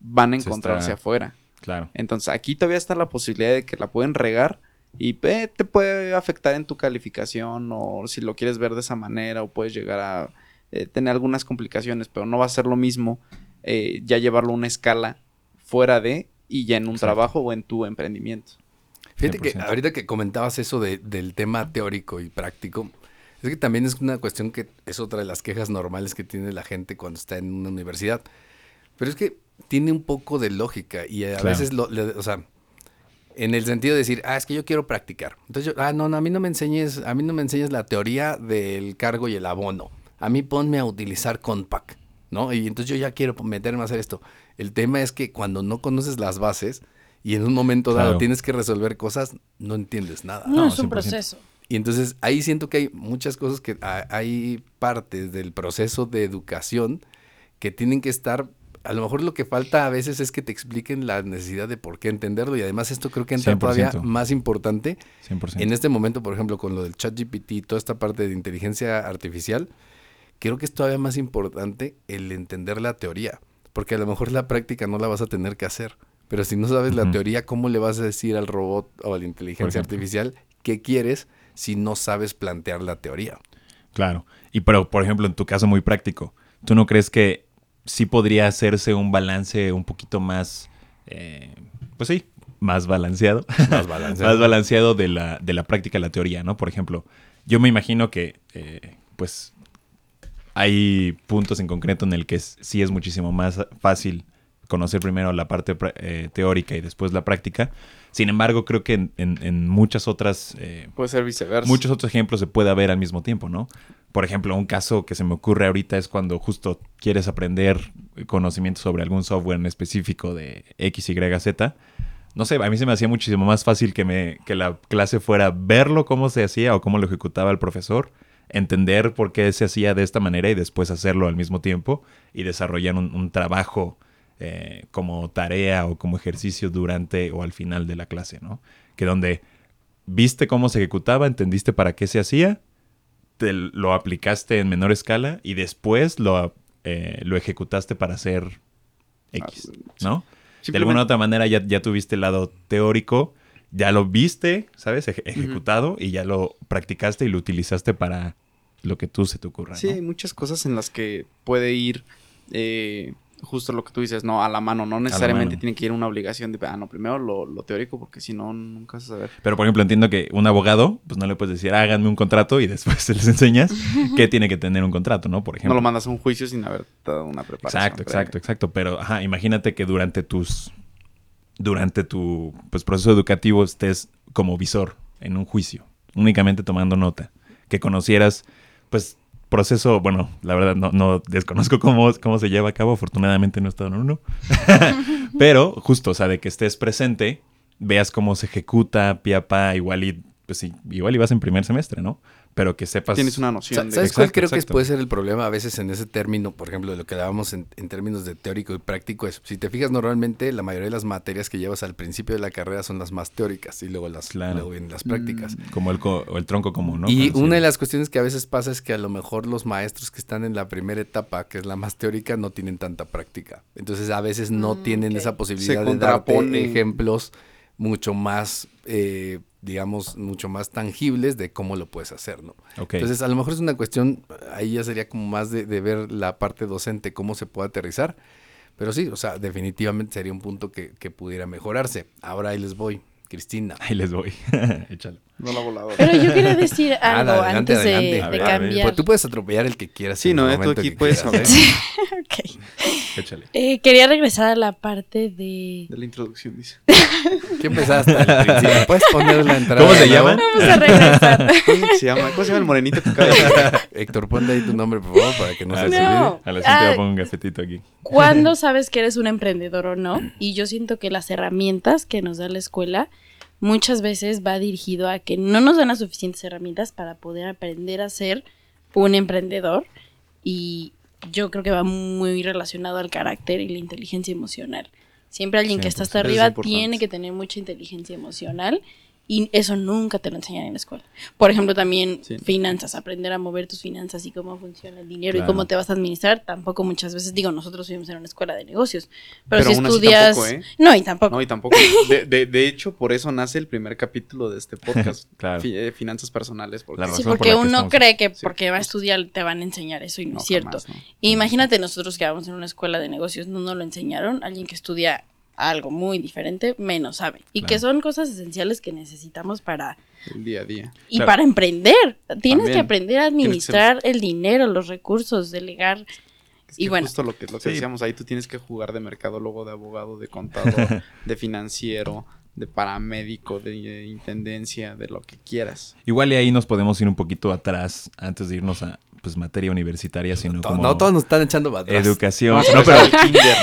van a Se encontrarse está- afuera. Claro. Entonces, aquí todavía está la posibilidad de que la pueden regar Y eh, te puede afectar en tu calificación o si lo quieres ver de esa manera o puedes llegar a eh, tener algunas complicaciones, pero no va a ser lo mismo eh, ya llevarlo a una escala fuera de y ya en un Exacto. trabajo o en tu emprendimiento. Fíjate que 100%. ahorita que comentabas eso de- del tema teórico y práctico, es que también es una cuestión que es otra de las quejas normales que tiene la gente cuando está en una universidad. Pero es que tiene un poco de lógica y a Claro. veces, lo, le- o sea, en el sentido de decir, ah, es que yo quiero practicar. Entonces, yo, ah, no, no, a mí no me enseñes, a mí no me enseñes la teoría del cargo y el abono. A mí ponme a utilizar Compact, ¿no? Y entonces yo ya quiero meterme a hacer esto. El tema es que cuando no conoces las bases y en un momento dado Claro. tienes que resolver cosas, no entiendes nada. No, No, es un 100%. proceso. Y entonces ahí siento que hay muchas cosas que ha- hay partes del proceso de educación que tienen que estar, a lo mejor lo que falta a veces es que te expliquen la necesidad de por qué entenderlo y además esto creo que entra 100%. todavía más importante 100%. en este momento, por ejemplo, con lo del chat GPT y toda esta parte de inteligencia artificial, creo que es todavía más importante el entender la teoría, porque a lo mejor la práctica no la vas a tener que hacer, pero si no sabes la teoría, ¿cómo le vas a decir al robot o a la inteligencia artificial qué quieres si no sabes plantear la teoría? Claro. Y pero, por ejemplo, en tu caso muy práctico, ¿tú no crees que sí podría hacerse un balance un poquito más, eh, pues sí, más balanceado? Más balanceado. más balanceado de la, de la práctica a la teoría, ¿no? Por ejemplo, yo me imagino que, eh, pues, hay puntos en concreto en el que sí es muchísimo más fácil conocer primero la parte eh, teórica y después la práctica. Sin embargo, creo que en, en- en muchas otras eh, Puede ser viceversa. muchos otros ejemplos se puede haber al mismo tiempo, ¿no? Por ejemplo, un caso que se me ocurre ahorita es cuando justo quieres aprender conocimiento sobre algún software en específico de X, Y, Z. No sé, a mí se me hacía muchísimo más fácil que, me, que la clase fuera verlo cómo se hacía o cómo lo ejecutaba el profesor, entender por qué se hacía de esta manera y después hacerlo al mismo tiempo y desarrollar un, trabajo eh, como tarea o como ejercicio durante o al final de la clase, ¿no? Que donde viste cómo se ejecutaba, entendiste para qué se hacía, te lo aplicaste en menor escala y después lo, eh, lo ejecutaste para hacer X, ¿no? De alguna otra manera ya, ya tuviste el lado teórico, ya lo viste, ¿sabes? Eje- ejecutado y ya lo practicaste y lo utilizaste para lo que tú se te ocurra, Sí, ¿no? hay muchas cosas en las que puede ir eh, justo lo que tú dices, no, a la mano. No necesariamente mano. tiene que ir una obligación de, ah, no, primero lo, lo teórico, porque si no, nunca vas a saber. Pero, por ejemplo, entiendo que un abogado, pues no le puedes decir, háganme un contrato y después se les enseñas que tiene que tener un contrato, ¿no? Por ejemplo. No lo mandas a un juicio sin haber dado una preparación. Exacto, previa. exacto, exacto. Pero, ajá, imagínate que durante tus. Durante tu pues, proceso educativo estés como visor en un juicio, únicamente tomando nota. Que conocieras, pues, proceso, bueno, la verdad no, no desconozco cómo, cómo se lleva a cabo, afortunadamente no he estado en uno. Pero, justo, o sea, de que estés presente, veas cómo se ejecuta, pie a pa, igual y, pues igual y vas en primer semestre, ¿no? Pero que sepas. Tienes una noción de... ¿Sabes cuál Exacto, creo que puede ser el problema a veces en ese término, por ejemplo, de lo que hablábamos en, en términos de teórico y práctico? Es, si te fijas, normalmente la mayoría de las materias que llevas al principio de la carrera son las más teóricas y luego, las, Claro. luego vienen las prácticas. Como el, co- o el tronco común, ¿no? Y una de las cuestiones que a veces pasa es que a lo mejor los maestros que están en la primera etapa, que es la más teórica, no tienen tanta práctica. Entonces a veces no Mm, tienen esa posibilidad Se de darte ejemplos mucho más, eh, digamos, mucho más tangibles de cómo lo puedes hacer, ¿no? Ok. Entonces a lo mejor es una cuestión, ahí ya sería como más de, de ver la parte docente, cómo se puede aterrizar. Pero sí, o sea, definitivamente sería un punto que, que pudiera mejorarse. Ahora ahí les voy, Cristina. Ahí les voy. Échalo. No la voladora. Pero yo quería decir algo Nada, adelante, antes de, adelante. cambiar. Pues tú puedes atropellar el que quieras. Sí, no, eh, tú aquí puedes saber. ¿eh? Ok. Échale. Eh, quería regresar a la parte de... De la introducción, dice. ¿Qué empezaste? ¿Puedes poner la entrada? ¿Cómo se llaman? Vamos a regresar. ¿Cómo se llama? ¿Cómo se llama el morenito que llegar? Héctor, ponle ahí tu nombre, por favor, para que no se Ah, sí. No. A la voy Ah, a poner un gafetito aquí. ¿Cuándo sabes que eres un emprendedor o no? Y yo siento que las herramientas que nos da la escuela muchas veces va dirigido a que no nos dan las suficientes herramientas para poder aprender a ser un emprendedor y yo creo que va muy relacionado al carácter y la inteligencia emocional. Siempre alguien que está hasta 100%. arriba Es tiene que tener mucha inteligencia emocional Y eso nunca te lo enseñan en la escuela. Por ejemplo, también Sí. finanzas, aprender a mover tus finanzas y cómo funciona el dinero Claro. y cómo te vas a administrar. Tampoco muchas veces, digo, nosotros vivimos en una escuela de negocios. Pero, Pero si aún así estudias... tampoco, ¿eh? No, y tampoco. No, y tampoco. De, de, de hecho, por eso nace el primer capítulo de este podcast. Claro. Fi- eh, finanzas personales. Porque La Sí, por porque uno estamos- cree que Sí. porque va a estudiar te van a enseñar eso y no, no, es cierto. jamás, ¿no? Imagínate nosotros que vamos en una escuela de negocios, no nos lo enseñaron, alguien que estudia algo muy diferente, menos sabe. Y que son cosas esenciales que necesitamos para... El día a día. Y Claro. para emprender. Tienes que aprender a administrar el dinero, los recursos, delegar. Es Y bueno. justo lo que, lo que Sí. decíamos ahí, tú tienes que jugar de mercadólogo, de abogado, de contador, de financiero, de paramédico, de intendencia, de lo que quieras. Igual y ahí nos podemos ir un poquito atrás antes de irnos a pues materia universitaria, sino To- como No, todos nos están echando atrás. educación. No, pero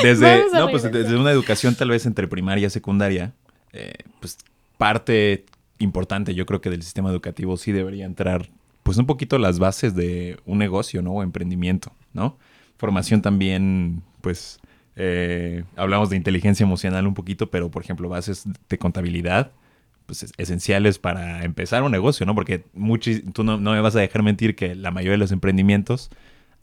desde, no, pues desde una educación tal vez entre primaria y secundaria, eh, pues parte importante yo creo que del sistema educativo sí debería entrar pues un poquito las bases de un negocio, ¿no? O emprendimiento, ¿no? Formación también, pues, eh, hablamos de inteligencia emocional un poquito, pero por ejemplo bases de contabilidad, pues es- esenciales para empezar un negocio, ¿no? Porque muchis- tú no, no me vas a dejar mentir que la mayoría de los emprendimientos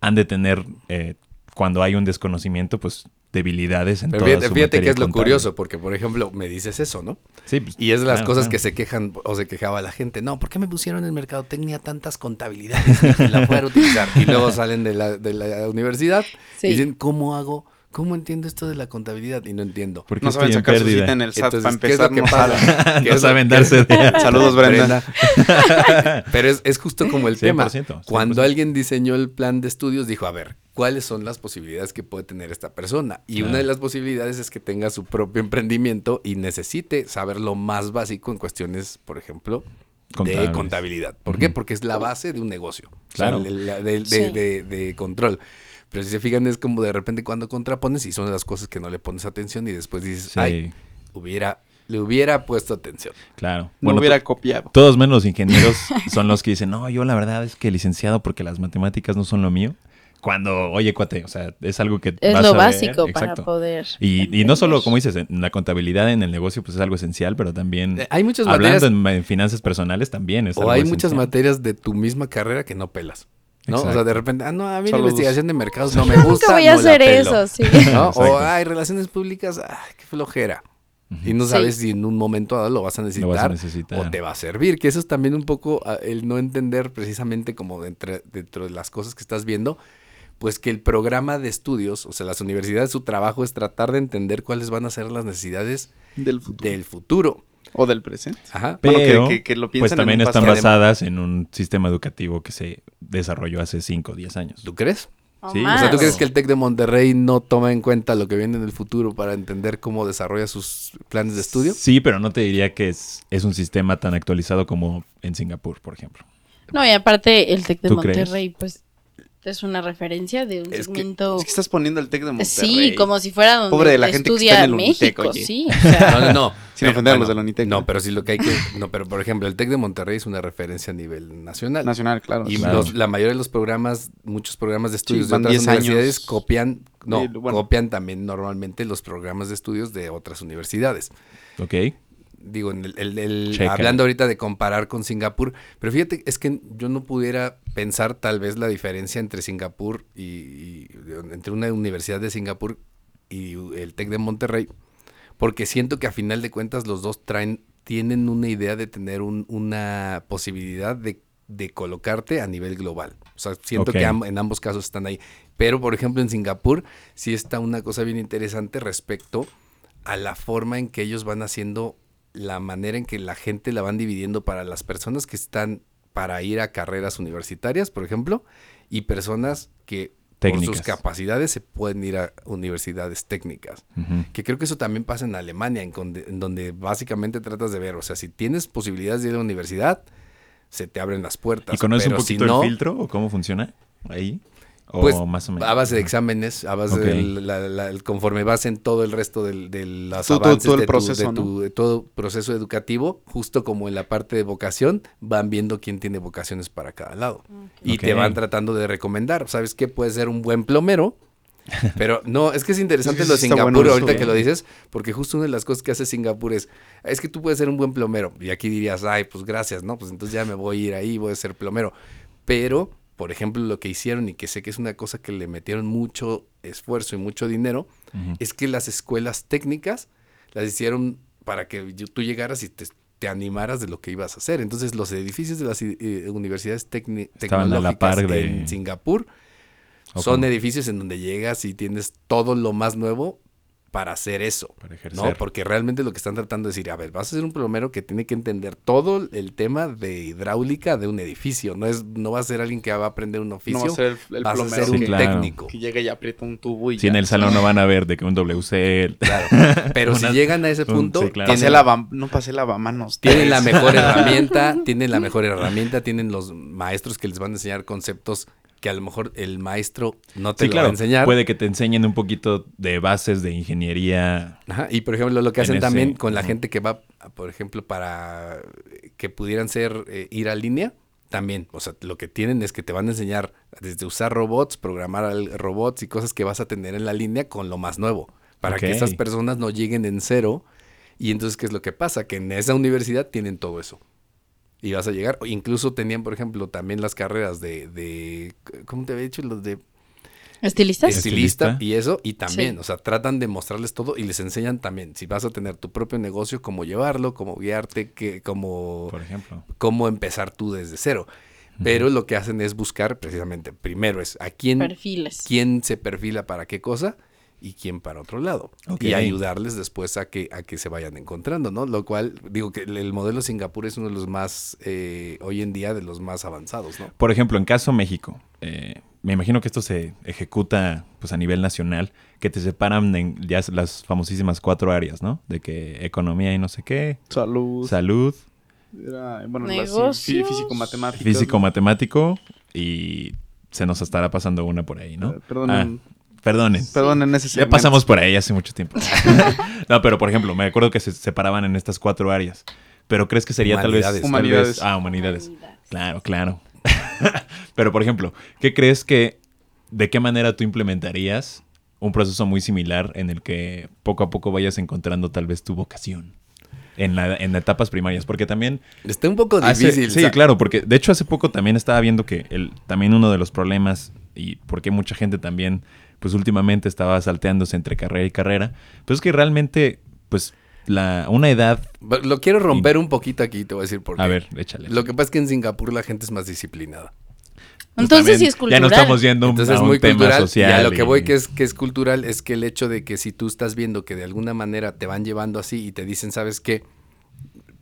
han de tener, eh, cuando hay un desconocimiento, pues debilidades en Pero toda fíjate, su fíjate que es lo curioso, porque por ejemplo me dices eso, ¿no? Sí, pues, Y es de las claro, cosas claro. que se quejan o se quejaba la gente. No, ¿por qué me pusieron en mercadotecnia tantas contabilidades que la fuera a utilizar? Y luego salen de la, de la universidad Sí. y dicen, ¿cómo hago? ¿Cómo entiendo esto de la contabilidad? Y no entiendo. Porque No saben sacar su cita en el SAT Entonces, para ¿qué es lo empezar. que no pasa? saben. ¿Qué No es lo saben que- darse de... Saludos, Brenda. Pero es, es justo como el tema. 100%, Cuando 100%. alguien diseñó el plan de estudios, dijo, a ver, ¿cuáles son las posibilidades que puede tener esta persona? Y Claro. una de las posibilidades es que tenga su propio emprendimiento y necesite saber lo más básico en cuestiones, por ejemplo, de contabilidad. ¿Por qué? Porque es la base de un negocio. Claro. O sea, de, la- de- de- Sí. de- de control. Pero si se fijan, es como de repente cuando contrapones y son las cosas que no le pones atención y después dices, Sí, ay, hubiera, le hubiera puesto atención. claro. No Bueno, hubiera copiado. todos menos los ingenieros son los que dicen, no, yo la verdad es que licenciado porque las matemáticas no son lo mío. Cuando, oye, cuate, o sea, es algo que Es vas lo a ver, básico para exacto. poder... Y, y no solo, como dices, en la contabilidad en el negocio pues es algo esencial, pero también Eh, Hay muchas hablando materias en, en finanzas personales también es O algo hay muchas materias de tu misma carrera que no pelas. ¿No? O sea, de repente, ah, no, a mí la investigación de mercados no me gusta. Nunca voy a no hacer eso, sí. ¿no? O, ay, relaciones públicas, ay, qué flojera. Y no Sí. sabes si en un momento dado lo vas a necesitar, Lo vas a necesitar. o te va a servir. Que eso es también un poco ah, el no entender precisamente como dentro, dentro de las cosas que estás viendo, pues que el programa de estudios, o sea, las universidades, su trabajo es tratar de entender cuáles van a ser las necesidades Del futuro. del futuro. O del presente. Ajá. Bueno, que- Pero, que- que lo pues en también están basadas en un sistema educativo que se desarrolló hace 5 o 10 años. ¿Tú crees? O Sí, o sea, ¿tú crees que el TEC de Monterrey no toma en cuenta lo que viene en el futuro para entender cómo desarrolla sus planes de estudio? Sí, pero no te diría que es, es un sistema tan actualizado como en Singapur, por ejemplo. No, y aparte el TEC de. Monterrey, pues, es una referencia de un Es que- segmento... Es que estás poniendo el TEC de Monterrey. Sí, como si fuera donde Pobre de la gente que estudia está en el Unitec, México, oye. sí. o sea, No, no, no. Sin ofender a los del Unitec, No, pero sí lo que hay que... No, pero por ejemplo, el TEC de Monterrey es una referencia a nivel nacional. Nacional, claro. Y Claro. los- la mayoría de los programas, muchos programas de estudios Sí, de otras 10 universidades años. copian, no, Sí, bueno. copian también normalmente los programas de estudios de otras universidades. ¿Ok? digo, en el, el- el- hablando ahorita de comparar con Singapur, pero fíjate, es que yo no pudiera pensar tal vez la diferencia entre Singapur y, y- entre una universidad de Singapur y el TEC de Monterrey, porque siento que a final de cuentas los dos traen, tienen una idea de tener un- una posibilidad de, de colocarte a nivel global. O sea, siento que en ambos casos están ahí. Pero, por ejemplo, en Singapur sí está una cosa bien interesante respecto a la forma en que ellos van haciendo la manera en que la gente la van dividiendo para las personas que están para ir a carreras universitarias, por ejemplo, y personas que por sus Técnicas. capacidades se pueden ir a universidades técnicas. Que creo que eso también pasa en Alemania, en, conde- en donde básicamente tratas de ver, o sea, si tienes posibilidades de ir a la universidad, se te abren las puertas. ¿Y conoces un si poquito no, el filtro o cómo funciona ahí? O Pues, más o menos. A base de exámenes, a base Ok. del la- la- el- conforme vas en todo el resto del, de los Todo- todo- avances todo el de, tu- proceso, de tu- de todo proceso educativo, justo como en la parte de vocación, van viendo quién tiene vocaciones para cada lado. Y te van tratando de recomendar. ¿Sabes qué? Puede ser un buen plomero, Pero no, es que es interesante lo de Singapur bueno eso, ahorita ¿eh? que lo dices, porque justo una de las cosas que hace Singapur es, es que tú puedes ser un buen plomero. Y aquí dirías, ay, pues gracias, ¿no? Pues entonces ya me voy a ir ahí, voy a ser plomero. Pero, por ejemplo, lo que hicieron y que sé que es una cosa que le metieron mucho esfuerzo y mucho dinero, es que las escuelas técnicas las hicieron para que tú llegaras y te, te animaras de lo que ibas a hacer. Entonces, los edificios de las eh, universidades a la tecnológicas par de- en Singapur ¿O son edificios en donde llegas y tienes todo lo más nuevo para hacer eso. Para ¿no? Porque realmente lo que están tratando de decir, a ver, vas a ser un plomero que tiene que entender todo el tema de hidráulica de un edificio. No es, no va a ser alguien que va a aprender un oficio, No va a ser el, el vas a plomero ser un Sí, claro. técnico. que llega y aprieta un tubo y Si en el salón no van a ver de que un WC. Claro. Pero si llegan a ese un- punto, sí, claro. Pasé tienen, lava- no pasé lavamanos. tienen la mejor herramienta, tienen la mejor herramienta, tienen los maestros que les van a enseñar conceptos que a lo mejor el maestro no te Sí, lo claro. va a enseñar. Puede que te enseñen un poquito de bases de ingeniería. Ajá, y por ejemplo, lo que En hacen ese- también con la gente que va, por ejemplo, para que pudieran ser eh, ir a línea, también, o sea, lo que tienen es que te van a enseñar desde usar robots, programar robots y cosas que vas a tener en la línea con lo más nuevo, para que esas personas no lleguen en cero. Y entonces, ¿qué es lo que pasa? Que en esa universidad tienen todo eso. Y vas a llegar, o incluso tenían, por ejemplo, también las carreras de, de ¿cómo te había dicho? Los de ¿Estilistas? estilista, Estilista. y eso, y también, Sí. o sea, tratan de mostrarles todo y les enseñan también, si vas a tener tu propio negocio, cómo llevarlo, cómo guiarte, que, cómo, Por ejemplo. cómo empezar tú desde cero. Pero lo que hacen es buscar precisamente, primero es a quién, Perfiles. quién se perfila para qué cosa y quién para otro lado. Y ayudarles después a que, a que se vayan encontrando, ¿no? Lo cual, digo que el, el modelo Singapur es uno de los más, eh, hoy en día, de los más avanzados, ¿no? Por ejemplo, en caso México, eh, me imagino que esto se ejecuta pues a nivel nacional, que te separan en ya las famosísimas cuatro áreas, ¿no? De que economía y no sé qué, Salud. salud, Era, bueno, las- Negocios. fí- físico matemático. físico, matemático y se nos estará pasando una por ahí, ¿no? Eh, perdonen. Ah, perdonen. Perdón, en ese Ya segmento. pasamos por ahí hace mucho tiempo. no, pero por ejemplo, me acuerdo que se separaban en estas cuatro áreas. Pero crees que sería tal vez, Humanidades. tal Humanidades. vez- ah, humanidades. Claro, claro. Pero, por ejemplo, ¿qué crees que, de qué manera tú implementarías un proceso muy similar en el que poco a poco vayas encontrando tal vez tu vocación? En, la, en etapas primarias, porque también... Está un poco hace- difícil. sí, sa- claro, porque de hecho hace poco también estaba viendo que el, también uno de los problemas y porque mucha gente también, pues últimamente estaba salteándose entre carrera y carrera, pues es que realmente, pues la, una edad... Lo quiero romper un poquito aquí, te voy a decir por qué. A ver, échale. Lo que pasa es que en Singapur la gente es más disciplinada. Pues Entonces también sí es cultural. Ya no estamos yendo Entonces a es un muy tema cultural. social. y a lo que voy que es, que es cultural es que el hecho de que si tú estás viendo que de alguna manera te van llevando así y te dicen, ¿sabes qué?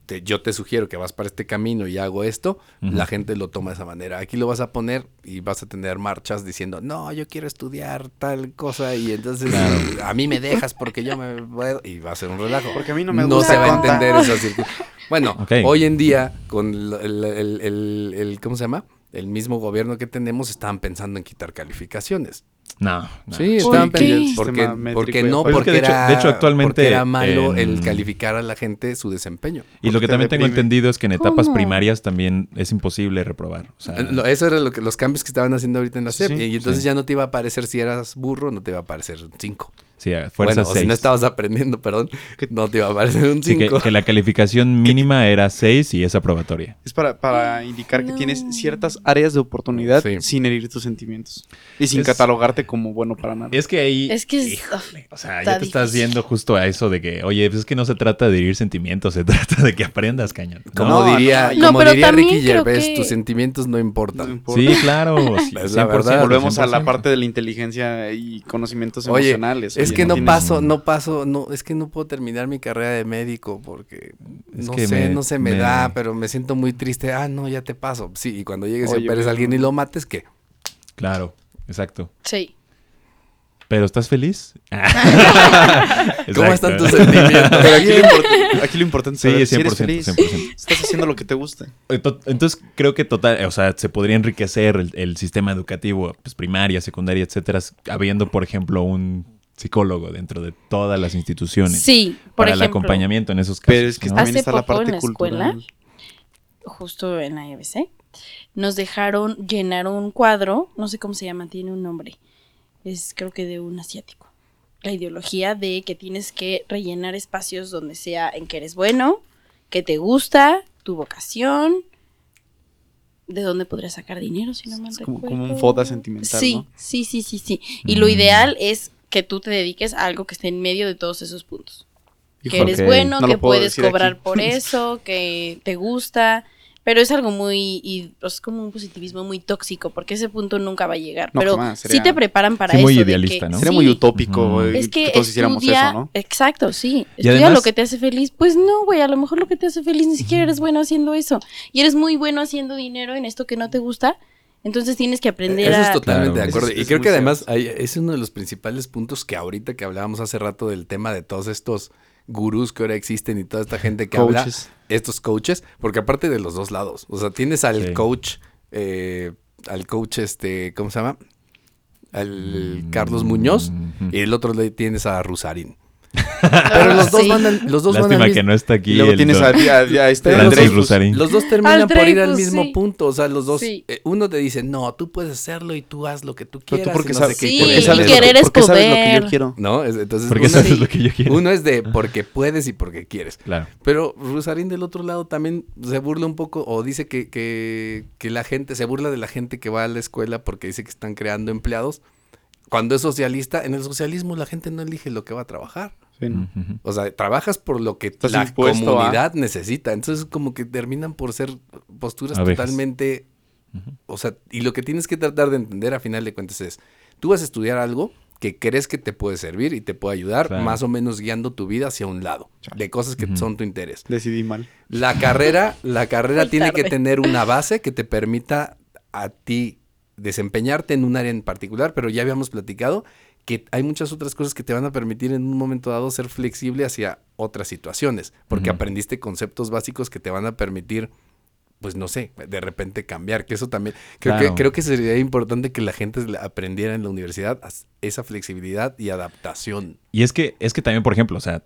Te- yo te sugiero que vas para este camino y hago esto, la gente lo toma de esa manera. Aquí lo vas a poner y vas a tener marchas diciendo, no, yo quiero estudiar tal cosa y entonces Claro. a mí me dejas porque yo me puedo y va a ser un relajo. Porque a mí no me no gusta se va a entender esa circunstancia. Bueno, hoy en día, con el, el- el- el- el- ¿cómo se llama? El mismo gobierno que tenemos, estaban pensando en quitar calificaciones. No, no. Sí, ¿Por estaban. Sistema Porque, no, porque hecho- era, de hecho, actualmente porque era malo en- el calificar a la gente su desempeño. Y lo que también tengo entendido es que en etapas ¿Cómo? primarias también es imposible reprobar. O sea, Eh, lo- Eso era lo que, los cambios que estaban haciendo ahorita en la Sí, SEP. y entonces sí. ya no te iba a aparecer si eras burro, no te iba a aparecer 5. Sí, fuerza Bueno, o si no estabas aprendiendo, perdón, no te iba a aparecer un Sí, que, 5. que la calificación mínima era 6 y es aprobatoria. Es para, para indicar que No. tienes ciertas áreas de oportunidad Sí. sin herir tus sentimientos. Y sin Es- catalogarte como bueno para nada. Es que ahí... Es que es- híjole, o sea, ya te estás viendo justo a eso de que, oye, pues es que no se trata de herir sentimientos, se trata de que aprendas, cañón. ¿no? Como No, diría, como diría Ricky Gervais, que- tus sentimientos no importan. No importa. Sí, claro. sí, Es la 100%, verdad. Volvemos a la 100%. parte de la inteligencia y conocimientos Oye, emocionales. Es que no paso, no paso, no, es que no puedo terminar mi carrera de médico porque Es no que sé, me- no se me, me- da, pero me siento muy triste. Ah, no, ya te paso. Sí, y cuando llegues y operes a alguien y lo mates, ¿qué? Claro, exacto. Sí. ¿Pero estás feliz? ¿Cómo están tus sentimientos? Pero aquí lo, import- aquí lo importante es Sí, saber si 100%, eres feliz. 100%. Estás haciendo lo que te gusta. Eh, to- Entonces creo que total, o sea, se podría enriquecer el, el sistema educativo, pues primaria, secundaria, etcétera, habiendo, por ejemplo, un psicólogo dentro de todas las instituciones Sí, por para el acompañamiento en esos casos. Pero es que ¿no? también Hace está la poco en parte la escuela, cultural. justo en la EBC, nos dejaron llenar un cuadro, no sé cómo se llama, tiene un nombre, es creo que de un asiático. La ideología de que tienes que rellenar espacios donde sea en que eres bueno, que te gusta, tu vocación, de dónde podrías sacar dinero, si no me Es como, como un foda sentimental, Sí, ¿no? sí, sí, sí, sí. Y lo Mm. ideal es que tú te dediques a algo que esté en medio de todos esos puntos. Que eres bueno, No que puedes cobrar aquí. por eso, que te gusta. Pero es algo muy, y es como un positivismo muy tóxico, porque ese punto nunca va a llegar. No, pero jamás, sí sería- te preparan para sí, eso. muy de idealista, que- ¿no? Sería sí, muy utópico Es que todos hiciéramos estudia, eso, ¿no? exacto, sí. Y Estudia además- lo que te hace feliz. Pues no, güey, a lo mejor lo que te hace feliz ni siquiera eres bueno haciendo eso. Y eres muy bueno haciendo dinero en esto que no te gusta. Entonces tienes que aprender Eso a... es totalmente Claro. de acuerdo. Eso es- y es creo que además hay- es uno de los principales puntos que ahorita que hablábamos hace rato del tema de todos estos gurús que ahora existen y toda esta gente que habla, Coaches. estos coaches, porque aparte de los dos lados, o sea, tienes al Sí. coach, eh, al coach este, ¿cómo se llama? Al Mm, Carlos Muñoz ujú. y el otro le tienes a Rusarín. Pero los dos Sí. van al, los dos van Lástima al que mismo- no está aquí. Y luego el tienes don- a, a- a este Pero Francis los Andrés dos- Rusarín. Los dos terminan por ir al Dreyfus, mismo sí. punto. O sea, los dos. Sí. eh, uno te dice, no, tú puedes hacerlo y tú haz lo que tú Pero quieras. tú porque y no sabes, sé qué". Sí, porque sabes, querer lo, es porque sabes lo que yo quiero. ¿No? Es- Entonces, Porque uno, eso es es- lo que yo quiero. uno es de porque puedes y porque quieres. Claro. Pero Rusarín del otro lado también se burla un poco o dice que, que, que la gente, se burla de la gente que va a la escuela porque dice que están creando empleados. Cuando es socialista, en el socialismo la gente no elige lo que va a trabajar. Sí, ¿no? Ujú. O sea, trabajas por lo que Estás la a- comunidad necesita. Entonces, como que terminan por ser posturas totalmente. O sea, y lo que tienes que tratar de entender a final de cuentas es: tú vas a estudiar algo que crees que te puede servir y te puede ayudar, Claro. más o menos guiando tu vida hacia un lado, de cosas que son tu interés. Decidí mal. La carrera, la carrera tiene que tener una base que te permita a ti desempeñarte en un área en particular, pero ya habíamos platicado que hay muchas otras cosas que te van a permitir en un momento dado ser flexible hacia otras situaciones, porque aprendiste conceptos básicos que te van a permitir pues no sé, de repente cambiar, que eso también creo Claro. que creo que sería importante que la gente aprendiera en la universidad esa flexibilidad y adaptación. Y es que, es que también, por ejemplo, o sea,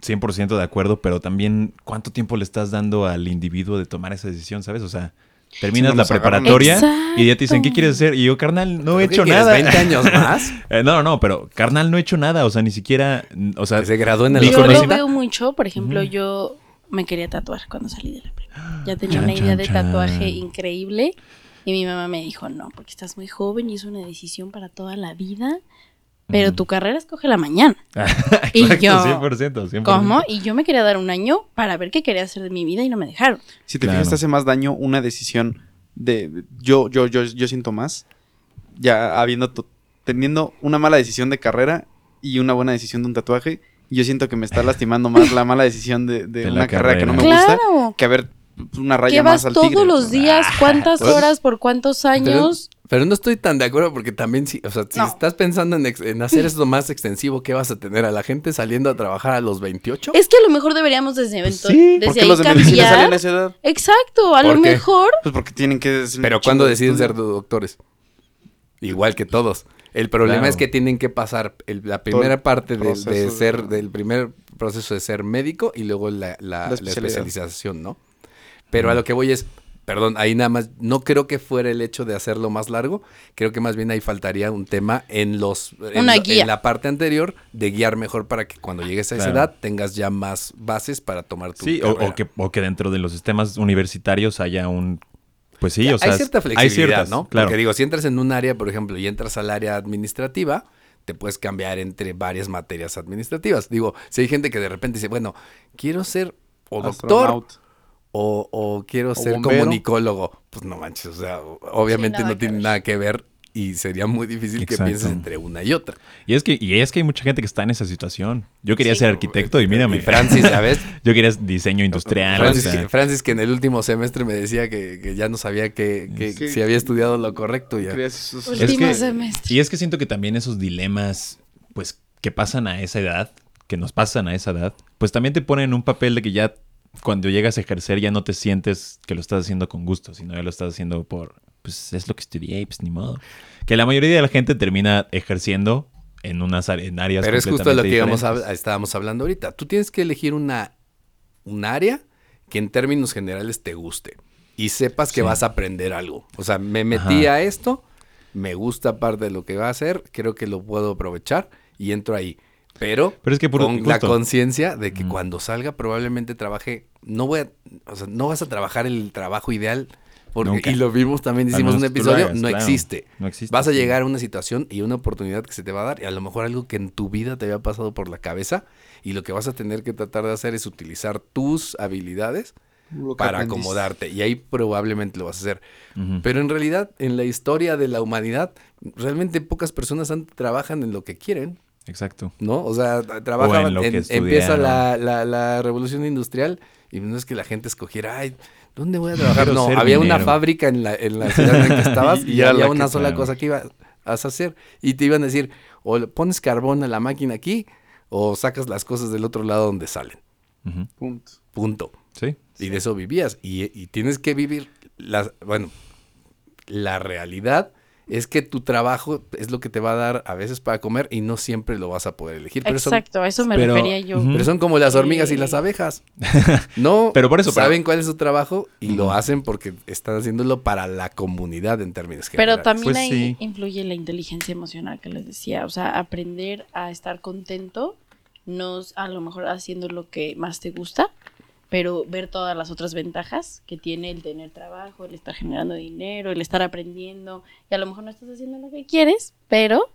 100% de acuerdo, pero también cuánto tiempo le estás dando al individuo de tomar esa decisión, ¿sabes? O sea, terminas no la preparatoria y ya te dicen, ¿qué Exacto. quieres hacer? Y yo, carnal, no he ¿Qué hecho nada. 20 años más? Eh, no, no, pero carnal, no he hecho nada, o sea, ni siquiera, mm, o sea, se graduó en el Yo lo veo mucho, por ejemplo, Ujú. yo me quería tatuar cuando salí de la prepa. Ya tenía Chan, una idea chan, de chan. tatuaje increíble y mi mamá me dijo, no, porque estás muy joven y es una decisión para toda la vida, pero tu carrera escoge la mañana. Y Exacto, yo, 100%, 100%. ¿Cómo? Y yo me quería dar un año para ver qué quería hacer de mi vida y no me dejaron. Si te Claro. fijas, te hace más daño una decisión de. Yo, yo, yo, yo siento más. Ya habiendo. teniendo una mala decisión de carrera y una buena decisión de un tatuaje. Yo siento que me está lastimando más la mala decisión de, de De una la carrera que no me carrera. gusta Claro. que haber una raya Que vas más al todos tigre. los días, cuántas Pues, horas, por cuántos años. Pero no estoy tan de acuerdo porque también, si, o sea, si No. estás pensando en, hacer esto más extensivo, ¿qué vas a tener? ¿A la gente saliendo a trabajar a los 28? Es que a lo mejor deberíamos desde, Pues sí, desde Porque ahí los de medicina cambiar. salen a esa edad. Exacto, a lo mejor. Pues porque tienen que. Pero ¿cuándo de deciden ser doctores? Igual que todos. El problema Claro. es que tienen que pasar el- la primera parte de, ser, del primer proceso de ser médico y luego la, la- La la especialidad. especialización, ¿no? Pero a lo que voy es, perdón, ahí nada más, no creo que fuera el hecho de hacerlo más largo, creo que más bien ahí faltaría un tema en los, en, Una lo- guía. en la parte anterior de guiar mejor para que cuando llegues a esa Claro. edad tengas ya más bases para tomar tu Sí, o, que, o que dentro de los sistemas universitarios haya un... Pues sí, o sea... hay cierta flexibilidad, ciertas, ¿no? Claro. Porque digo, si entras en un área, por ejemplo, y entras al área administrativa, te puedes cambiar entre varias materias administrativas. Digo, si hay gente que de repente dice, bueno, quiero ser o doctor. O, o quiero ser bombero. comunicólogo, pues no manches, o sea, obviamente Sí, no tiene ver. nada que ver y sería muy difícil que pienses entre una y otra. Y es que y es que hay mucha gente que está en esa situación. Yo quería Sí. ser arquitecto y mírame. Y Francis, ¿sabes? Yo quería diseño industrial. o Francis, sea, que, Francis que en el último semestre me decía que, que ya no sabía que, que Sí. si había estudiado lo correcto. Ya. Es Último que- semestre. Y es que siento que también esos dilemas, pues, que pasan a esa edad, que nos pasan a esa edad, pues también te ponen en un papel de que ya cuando llegas a ejercer ya no te sientes que lo estás haciendo con gusto, sino ya lo estás haciendo por, pues es lo que estudié, pues ni modo. Que la mayoría de la gente termina ejerciendo en unas en áreas Pero es justo lo que íbamos a- estábamos hablando ahorita. Tú tienes que elegir una, un área que en términos generales te guste y sepas que Sí. vas a aprender algo. O sea, me metí Ajá. a esto me gusta parte de lo que va a hacer, creo que lo puedo aprovechar y entro ahí. Pero, Pero es que por- con la conciencia de que cuando salga probablemente trabaje, no voy a, o sea, no vas a trabajar el trabajo ideal, porque, Nunca. y lo vimos también, hicimos un episodio, hagas, no claro. existe. No existe. Vas a llegar a una situación y una oportunidad que se te va a dar y a lo mejor algo que en tu vida te había pasado por la cabeza y lo que vas a tener que tratar de hacer es utilizar tus habilidades para aprendiste. acomodarte y ahí probablemente lo vas a hacer. Pero en realidad, en la historia de la humanidad, realmente pocas personas han- trabajan en lo que quieren, Exacto. ¿no? O sea, tra- trabajaban, lo que en- estudiaron. empieza la, la- la revolución industrial y no es que la gente escogiera, ay, ¿dónde voy a trabajar? Quiero No, había una fábrica en la, en la ciudad en la que estabas y, había una sola cosa que ibas a hacer y te iban a decir, o le pones carbón a la máquina aquí o sacas las cosas del otro lado donde salen. Punto. Punto. Sí. Y de eso vivías. Y, y tienes que vivir, las, bueno, la realidad es que tu trabajo es lo que te va a dar a veces para comer y no siempre lo vas a poder elegir. Pero son, Exacto, a eso me pero- refería yo. Pero son como las hormigas y las abejas. No Pero por eso, para- saben cuál es su trabajo y lo hacen porque están haciéndolo para la comunidad en términos Pero generales. también Pues ahí sí. influye la inteligencia emocional que les decía, o sea, aprender a estar contento, no a lo mejor haciendo lo que más te gusta, pero ver todas las otras ventajas que tiene el tener trabajo, el estar generando dinero, el estar aprendiendo, y a lo mejor no estás haciendo lo que quieres, pero,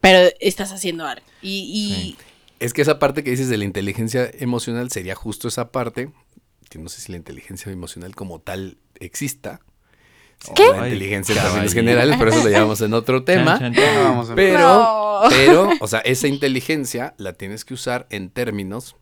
pero estás haciendo algo. Y, y Sí. Es que esa parte que dices de la inteligencia emocional sería justo esa parte, que no sé si la inteligencia emocional como tal exista. ¿Qué? La inteligencia en generales, pero eso lo llevamos en otro tema. Chan, chan, chan. Pero, No. pero, o sea, esa inteligencia la tienes que usar en términos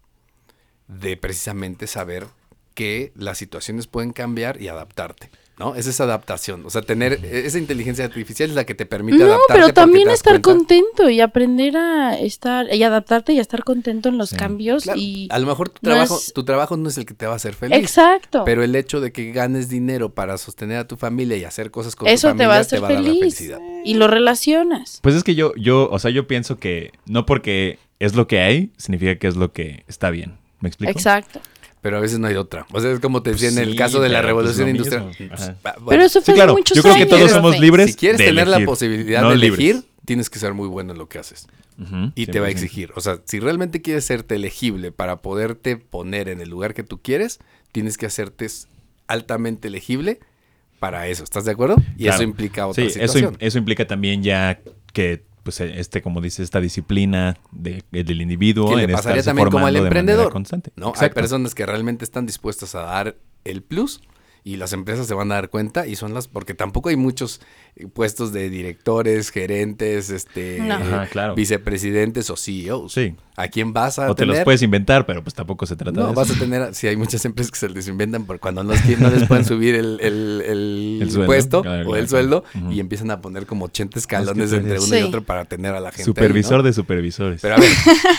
de precisamente saber que las situaciones pueden cambiar y adaptarte, ¿no? Es esa adaptación, o sea, tener esa inteligencia artificial es la que te permite no, adaptarte. pero porque también estar cuenta- contento y aprender a estar y adaptarte y a estar contento en los Sí. cambios Claro, y a lo mejor tu no trabajo, es- tu trabajo no es el que te va a hacer feliz. Exacto. Pero el hecho de que ganes dinero para sostener a tu familia y hacer cosas con Eso tu familia te va a hacer dar la feliz. felicidad. Y lo relacionas. Pues es que yo, yo, o sea, yo pienso que no porque es lo que hay, significa que es lo que está bien. ¿Me explico? Exacto. Pero a veces no hay otra. O sea, es como te decía en el Sí, caso de la pero pues revolución industrial. Pues, Pero eso fue hace claro. muchos Yo creo que años. todos somos libres. si quieres de tener la posibilidad no de libres. elegir, tienes que ser muy bueno en lo que haces. Y te va a 100%. exigir. O sea, si realmente quieres serte elegible para poderte poner en el lugar que tú quieres, tienes que hacerte altamente elegible para eso. ¿Estás de acuerdo? Y Claro. eso implica otra Sí, situación. eso implica también ya que, pues, este, como dice, esta disciplina de- del individuo. que le en pasaría también como al manera emprendedor. Constante. ¿no? Hay personas que realmente están dispuestas a dar el plus y las empresas se van a dar cuenta y son las porque tampoco hay muchos eh, puestos de directores, gerentes, este No. Ajá, claro. vicepresidentes o CEOs. Sí. ¿A quién vas a O te los puedes inventar, pero pues tampoco se trata de no, eso. vas a tener, si hay muchas empresas que se les inventan por cuando no, no les pueden subir el, el- el El sueldo. puesto Claro, o claro, el sueldo y empiezan a poner como 80 escalones entre uno y Sí. otro para tener a la gente. ahí, Supervisor ¿no? de supervisores. Pero a ver,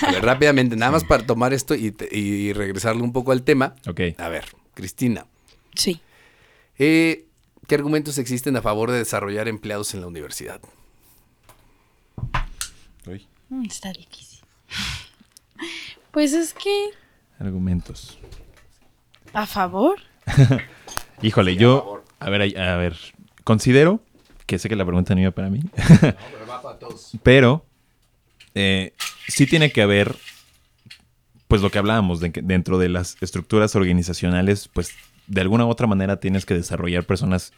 a ver, rápidamente, nada más para tomar esto y, te- y regresarle un poco al tema. Ok. A ver, Cristina, Sí. Eh, ¿qué argumentos existen a favor de desarrollar empleados en la universidad? Uy, Mm, Está difícil. Pues es que argumentos. a favor. Híjole, yo, a ver, ahí- a ver, considero que sé que la pregunta no iba para mí, pero eh, sí tiene que haber, pues lo que hablábamos, de que dentro de las estructuras organizacionales, pues de alguna u otra manera tienes que desarrollar personas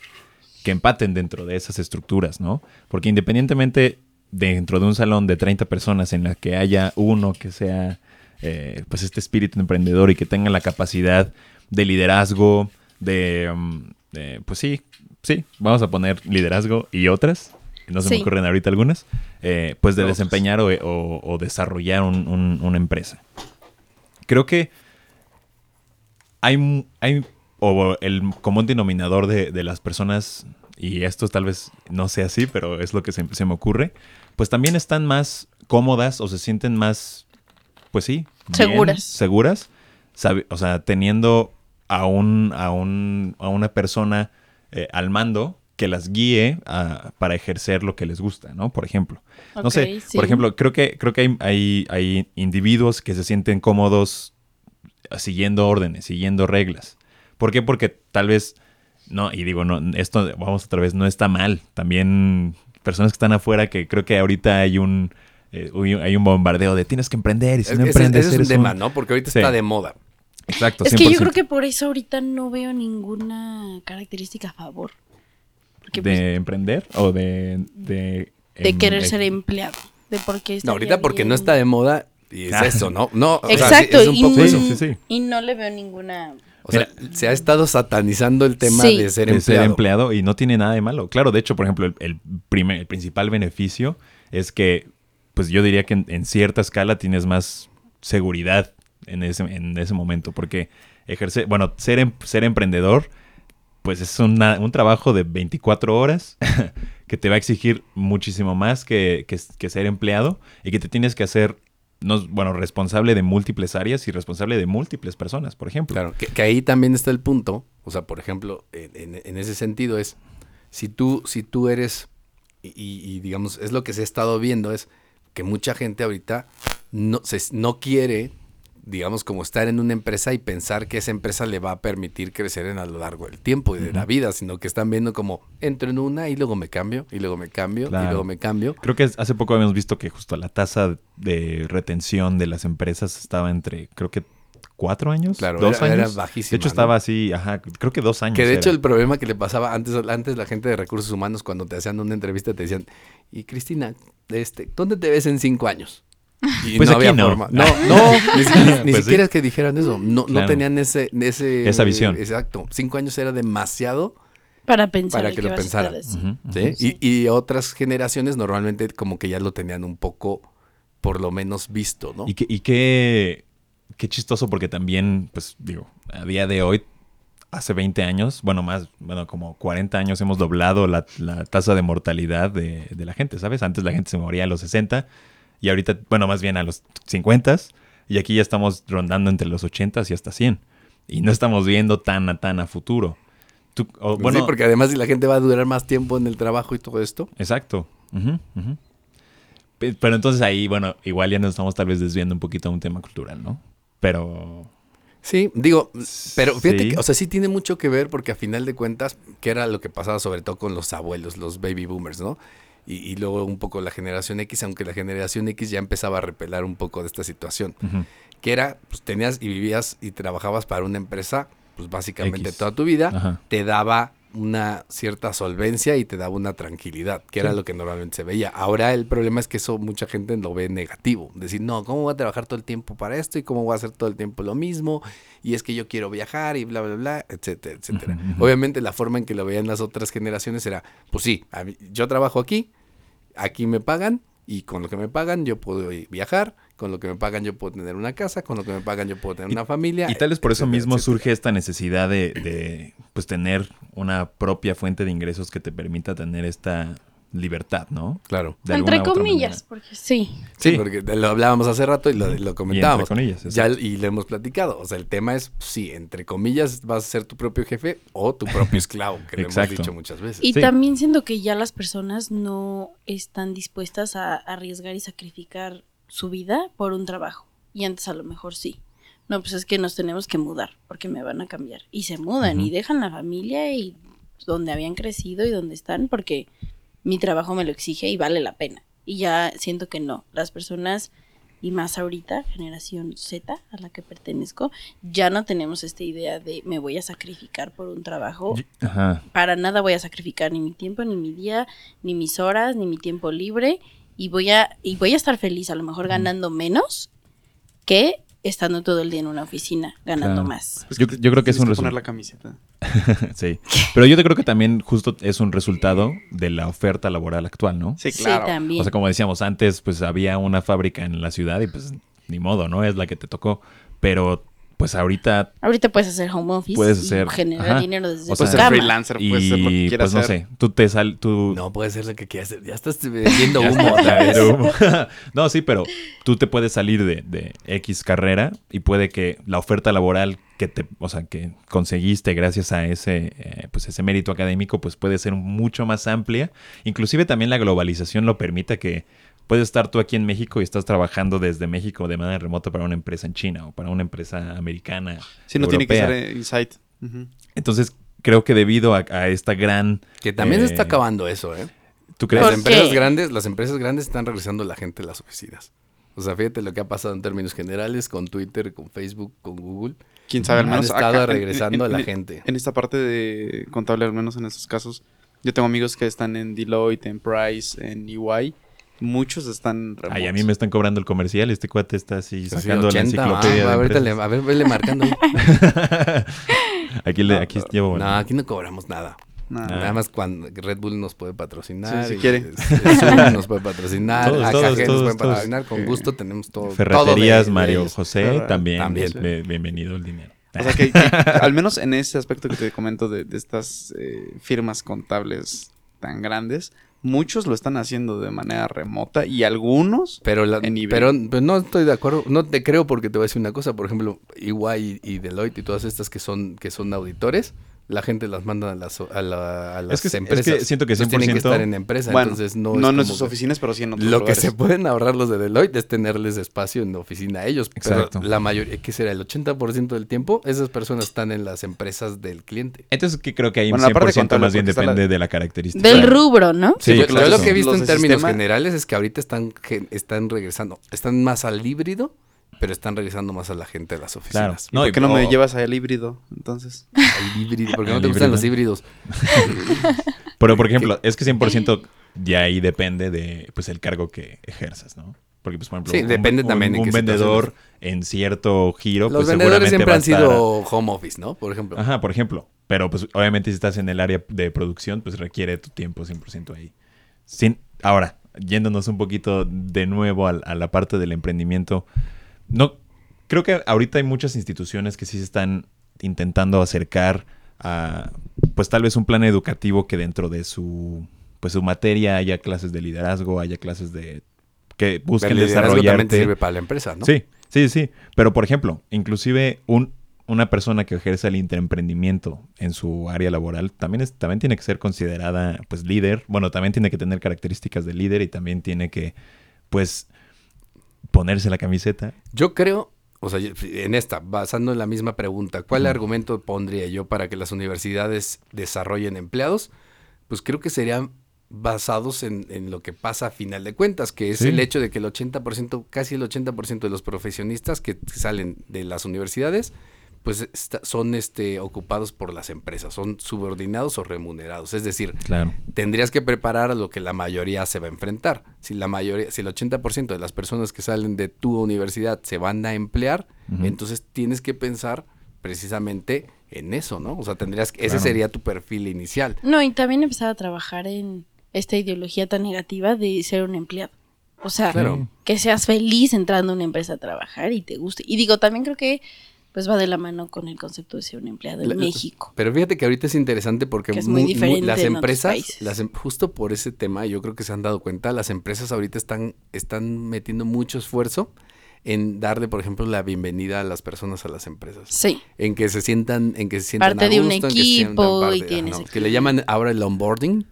que empaten dentro de esas estructuras, ¿no? Porque independientemente dentro de un salón de 30 personas en la que haya uno que sea, eh, pues este espíritu emprendedor y que tenga la capacidad de liderazgo, de, mm, de, pues sí, sí, vamos a poner liderazgo y otras, no se me ocurren ahorita algunas, eh, pues de Otras. desempeñar o, o- o desarrollar un- un- una empresa. Creo que hay, hay o el común denominador de, de las personas, y esto tal vez no sea así, pero es lo que se, se me ocurre, pues también están más cómodas o se sienten más, pues sí, bien, Seguras. seguras, o sea, teniendo a, un, a, un, a una persona eh, al mando que las guíe a- para ejercer lo que les gusta, ¿no? Por ejemplo. No sé, sí. por ejemplo, creo que, creo que hay, hay, hay individuos que se sienten cómodos siguiendo órdenes, siguiendo reglas. ¿Por qué? Porque tal vez No, y digo, no, esto, vamos otra vez, no está mal. También personas que están afuera, que creo que ahorita hay un, eh, hay un bombardeo de tienes que emprender y si Es- no ese- emprendes ese es un tema, un- ¿no? Porque ahorita Sí. está de moda. Exacto, Es que yo 100%. creo que por eso ahorita no veo ninguna característica a favor. Porque pues, ¿De emprender o de... De, de em- querer ser empleado. De por qué No, ahorita porque no está de moda y es Ah. eso, ¿no? No, o sea, sí, Exacto, es un poco eso. sí, sí. y no le veo ninguna... O sea, se ha estado satanizando el tema Sí. de ser de empleado. ser empleado y no tiene nada de malo. Claro, de hecho, por ejemplo, el, el primer- el principal beneficio es que, pues yo diría que en, en cierta escala tienes más seguridad en ese, en ese momento, porque ejercer, bueno, ser, em- ser emprendedor, pues es una- un trabajo de 24 horas que te va a exigir muchísimo más que, que- que ser empleado y que te tienes que hacer, no, bueno, responsable de múltiples áreas y responsable de múltiples personas, por ejemplo. Claro, que, ahí también está el punto. O sea, por ejemplo, en, en- en ese sentido es, si tú, si tú eres, y, y- y digamos, es lo que se ha estado viendo, es que mucha gente ahorita no, se, no quiere, digamos, como estar en una empresa y pensar que esa empresa le va a permitir crecer en a lo largo del tiempo y de la vida, sino que están viendo como, entro en una y luego me cambio, y luego me cambio, y luego me cambio. Creo que hace poco habíamos visto que justo la tasa de retención de las empresas estaba entre, creo que cuatro años, Claro, dos era- era años. bajísima, De hecho ¿no? estaba así, ajá, creo que dos años. Que de hecho el problema que le pasaba antes, antes la gente de recursos humanos cuando te hacían una entrevista te decían, y Cristina, este, ¿dónde te ves en cinco años? Y Pues no aquí había no. forma. No, no, ni, Pues siquiera sí. es que dijeran eso. No, no tenían ese, ese Esa visión. Exacto. Cinco años era demasiado, Para pensar Para que lo pensaran. Y, y otras generaciones normalmente como que ya lo tenían un poco, por lo menos visto, ¿no? Y, qué, y qué, qué chistoso porque también, pues digo, a día de hoy, hace 20 años, bueno, más, bueno, como 40 años hemos doblado la, la tasa de mortalidad de, de la gente, ¿sabes? Antes la gente se moría a los 60 y ahorita, bueno, más bien a los 50 y aquí ya estamos rondando entre los 80 y hasta 100. Y no estamos viendo tan a tan a futuro. Tú- o, bueno, sí, porque además la gente va a durar más tiempo en el trabajo y todo esto. Exacto. Pero entonces ahí, bueno, igual ya nos estamos tal vez desviando un poquito a un tema cultural, ¿no? Pero... Sí, digo, pero fíjate Sí. que, o sea, sí tiene mucho que ver porque a final de cuentas, que era lo que pasaba sobre todo con los abuelos, los baby boomers, ¿no? Y, y luego un poco la generación X, aunque la generación X ya empezaba a repelar un poco de esta situación, que era, pues tenías y vivías y trabajabas para una empresa, pues básicamente X. toda tu vida, Ajá. te daba una cierta solvencia y te daba una tranquilidad, que era lo que normalmente se veía. Ahora el problema es que eso mucha gente lo ve negativo. Decir, no, ¿cómo voy a trabajar todo el tiempo para esto? ¿Y cómo voy a hacer todo el tiempo lo mismo? Y es que yo quiero viajar y bla, bla, bla, etcétera, etcétera. Obviamente la forma en que lo veían las otras generaciones era, pues sí, mí- yo trabajo aquí, aquí me pagan y con lo que me pagan yo puedo viajar, con lo que me pagan yo puedo tener una casa, con lo que me pagan yo puedo tener una familia. Y tal vez por eso mismo etcétera. surge esta necesidad de, de, pues tener una propia fuente de ingresos que te permita tener esta libertad, ¿no? Claro. De Entre comillas, porque sí. Sí, Sí. porque lo hablábamos hace rato y lo, lo comentábamos. comillas, ya, y lo hemos platicado. O sea, el tema es, sí, entre comillas, vas a ser tu propio jefe o tu propio esclavo, que lo hemos dicho muchas veces. Y Sí. también siento que ya las personas no están dispuestas a arriesgar y sacrificar su vida por un trabajo. Y antes a lo mejor sí. No, pues es que nos tenemos que mudar porque me van a cambiar. Y se mudan y dejan la familia y donde habían crecido y donde están porque mi trabajo me lo exige y vale la pena. Y ya siento que no. Las personas, y más ahorita, generación Z, a la que pertenezco, ya no tenemos esta idea de me voy a sacrificar por un trabajo Ajá. para nada voy a sacrificar ni mi tiempo, ni mi día, ni mis horas, ni mi tiempo libre y voy a y voy a estar feliz a lo mejor ganando menos que estando todo el día en una oficina ganando Claro. más. Pues Yo- yo creo que es un poner resu- la camiseta. sí. Pero yo creo que también justo es un resultado de la oferta laboral actual, ¿no? Sí, claro. también. O sea, como decíamos antes, pues había una fábrica en la ciudad y pues ni modo, ¿no? Es la que te tocó. Pero pues ahorita Ahorita puedes hacer home office Puedes y hacer- generar ajá. dinero desde O tu sea, Puedes cama. freelancer, puedes ser lo que y quieras pues no hacer. sé, tú te sal, tú No puede ser lo que quieras hacer. Ya estás vendiendo humo no, sí, pero tú te puedes salir de, de X carrera y puede que la oferta laboral que te, o sea, que conseguiste gracias a ese, eh, pues ese mérito académico, pues puede ser mucho más amplia. Inclusive también la globalización lo permite que puedes estar tú aquí en México y estás trabajando desde México de manera remota para una empresa en China o para una empresa americana. Sí, no tiene que europea. ser Insight. Entonces, creo que debido a, a esta gran... Que también se está eh, acabando eso, ¿eh? ¿Tú crees? Las ¿Por empresas grandes, las empresas grandes están regresando a la gente a las oficinas. O sea, fíjate lo que ha pasado en términos generales con Twitter, con Facebook, con Google. Quién sabe, al Han menos estado acá, en- regresando en- a la en- gente. En esta parte de contable, al menos en estos casos, yo tengo amigos que están en Deloitte, en Price, en EY. Muchos están remotos. Ay, a mí me están cobrando el comercial. Este cuate está así Sí, sacando 80, la ah, enciclopedia. de le, empresas. a ver, vele marcando aquí le, aquí llevo. No, aquí no cobramos nada. Nada. Nada más cuando Red Bull nos puede patrocinar. Sí, si quiere. Zoom nos puede patrocinar. Todos, todos, nos todos, puede todos. patrocinar. Con gusto tenemos todo. todo Ferreterías, de- de Mario. José, también. bienvenido el dinero. O sea, que, que al menos en ese aspecto que te comento de, de estas eh, firmas contables tan grandes, muchos lo están haciendo de manera remota y algunos Pero, la- en eBay. pero, pero no estoy de acuerdo, no te creo porque te voy a decir una cosa, por ejemplo, EY y, y Deloitte y todas estas que son que son auditores, la gente las manda a las, a la- a las Es que- es que empresas. siento que Entonces tienen que 100% estar en empresa, bueno, entonces no, no, es en sus oficinas, pero sí en otros Lo que se pueden ahorrar los de Deloitte es tenerles espacio en la oficina a ellos. Exacto. Pero la mayoría, ¿qué será? El 80% del tiempo, esas personas están en las empresas del cliente. Entonces, que creo que ahí Bueno, la parte 100% contable, más bien la- depende de la característica. Del rubro, ¿no? Sí, yo, claro. yo lo que he visto Los en términos sistema- generales es que ahorita están, están regresando, están más al híbrido, pero están regresando más a la gente de las Claro. oficinas. ¿Y ¿Por y- qué no me llevas al híbrido? Entonces, Al híbrido, porque no te gustan los híbridos. Pero, por ejemplo, es que 100% ya ahí depende de pues el cargo que ejerzas, ¿no? Porque, pues, por ejemplo, Sí, depende también en un vendedor en cierto giro, Los pues vendedores seguramente siempre va han a estar- sido home office, ¿no? Por ejemplo. Ajá, por ejemplo. Pero, pues, obviamente si estás en el área de producción, pues requiere tu tiempo 100% ahí. Sin... Ahora, yéndonos un poquito de nuevo al- a, la parte del emprendimiento, no... Creo que ahorita hay muchas instituciones que sí se están intentando acercar a, pues tal vez un plan educativo que dentro de su, pues su materia haya clases de liderazgo, haya clases de que busquen el desarrollarte. sirve para la empresa, ¿no? Sí, sí, sí. Pero, por ejemplo, inclusive un, una persona que ejerce el intraemprendimiento en su área laboral también, es, también tiene que ser considerada, pues, líder. Bueno, también tiene que tener características de líder y también tiene que, pues, ponerse la camiseta. Yo creo, o sea, en esta, basando en la misma pregunta, ¿cuál argumento pondría yo para que las universidades desarrollen empleados? Pues creo que serían basados en, en lo que pasa a final de cuentas, que es Sí. el hecho de que el 80%, casi el 80% de los profesionistas que salen de las universidades, pues está- son este, ocupados por las empresas, son subordinados o remunerados. Es decir, Claro. tendrías que preparar a lo que la mayoría se va a enfrentar. Si la mayoría, si el 80% de las personas que salen de tu universidad se van a emplear, entonces tienes que pensar precisamente en eso, ¿no? O sea, tendrías que, ese sería tu perfil inicial. No, y también empezar a trabajar en esta ideología tan negativa de ser un empleado. O sea, Claro. que seas feliz entrando a una empresa a trabajar y te guste. Y digo, también creo que pues va de la mano con el concepto de ser un empleado en La- México. Pero fíjate que ahorita es interesante porque Que es muy las en otros empresas, países. las em- justo por ese tema, yo creo que se han dado cuenta, las empresas ahorita están, están metiendo mucho esfuerzo en darle, por ejemplo, la bienvenida a las personas a las empresas. Sí. en que se sientan en que se sientan Parte a de un gusto, en que se equipo parte- y tienes ajá, equipo. que le llaman ahora el onboarding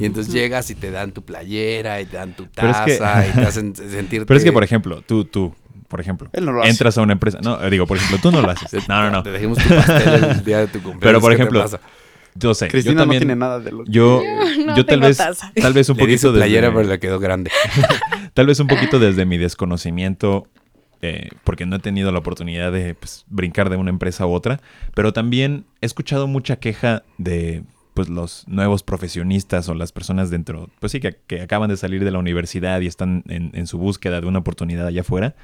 y entonces llegas y te dan tu playera y te dan tu es taza que- y te hacen sentir Pero es que, por ejemplo, tú, tú, por ejemplo, Él no lo hace. entras a una empresa. No, digo, por ejemplo, tú no lo haces. No, no, no. te dejemos tu pastel el día de tu cumpleaños Pero, por ¿qué te ejemplo? Yo sé. Cristina yo también, no tiene nada de lo que... Yo, no yo tal vez, taza. tal vez un le poquito playera desde- pero le quedó grande Tal vez un poquito desde mi desconocimiento, eh, porque no he tenido la oportunidad de pues, brincar de una empresa a otra, pero también he escuchado mucha queja de pues los nuevos profesionistas o las personas dentro, pues sí, que, que acaban de salir de la universidad y están en, en su búsqueda de una oportunidad allá afuera,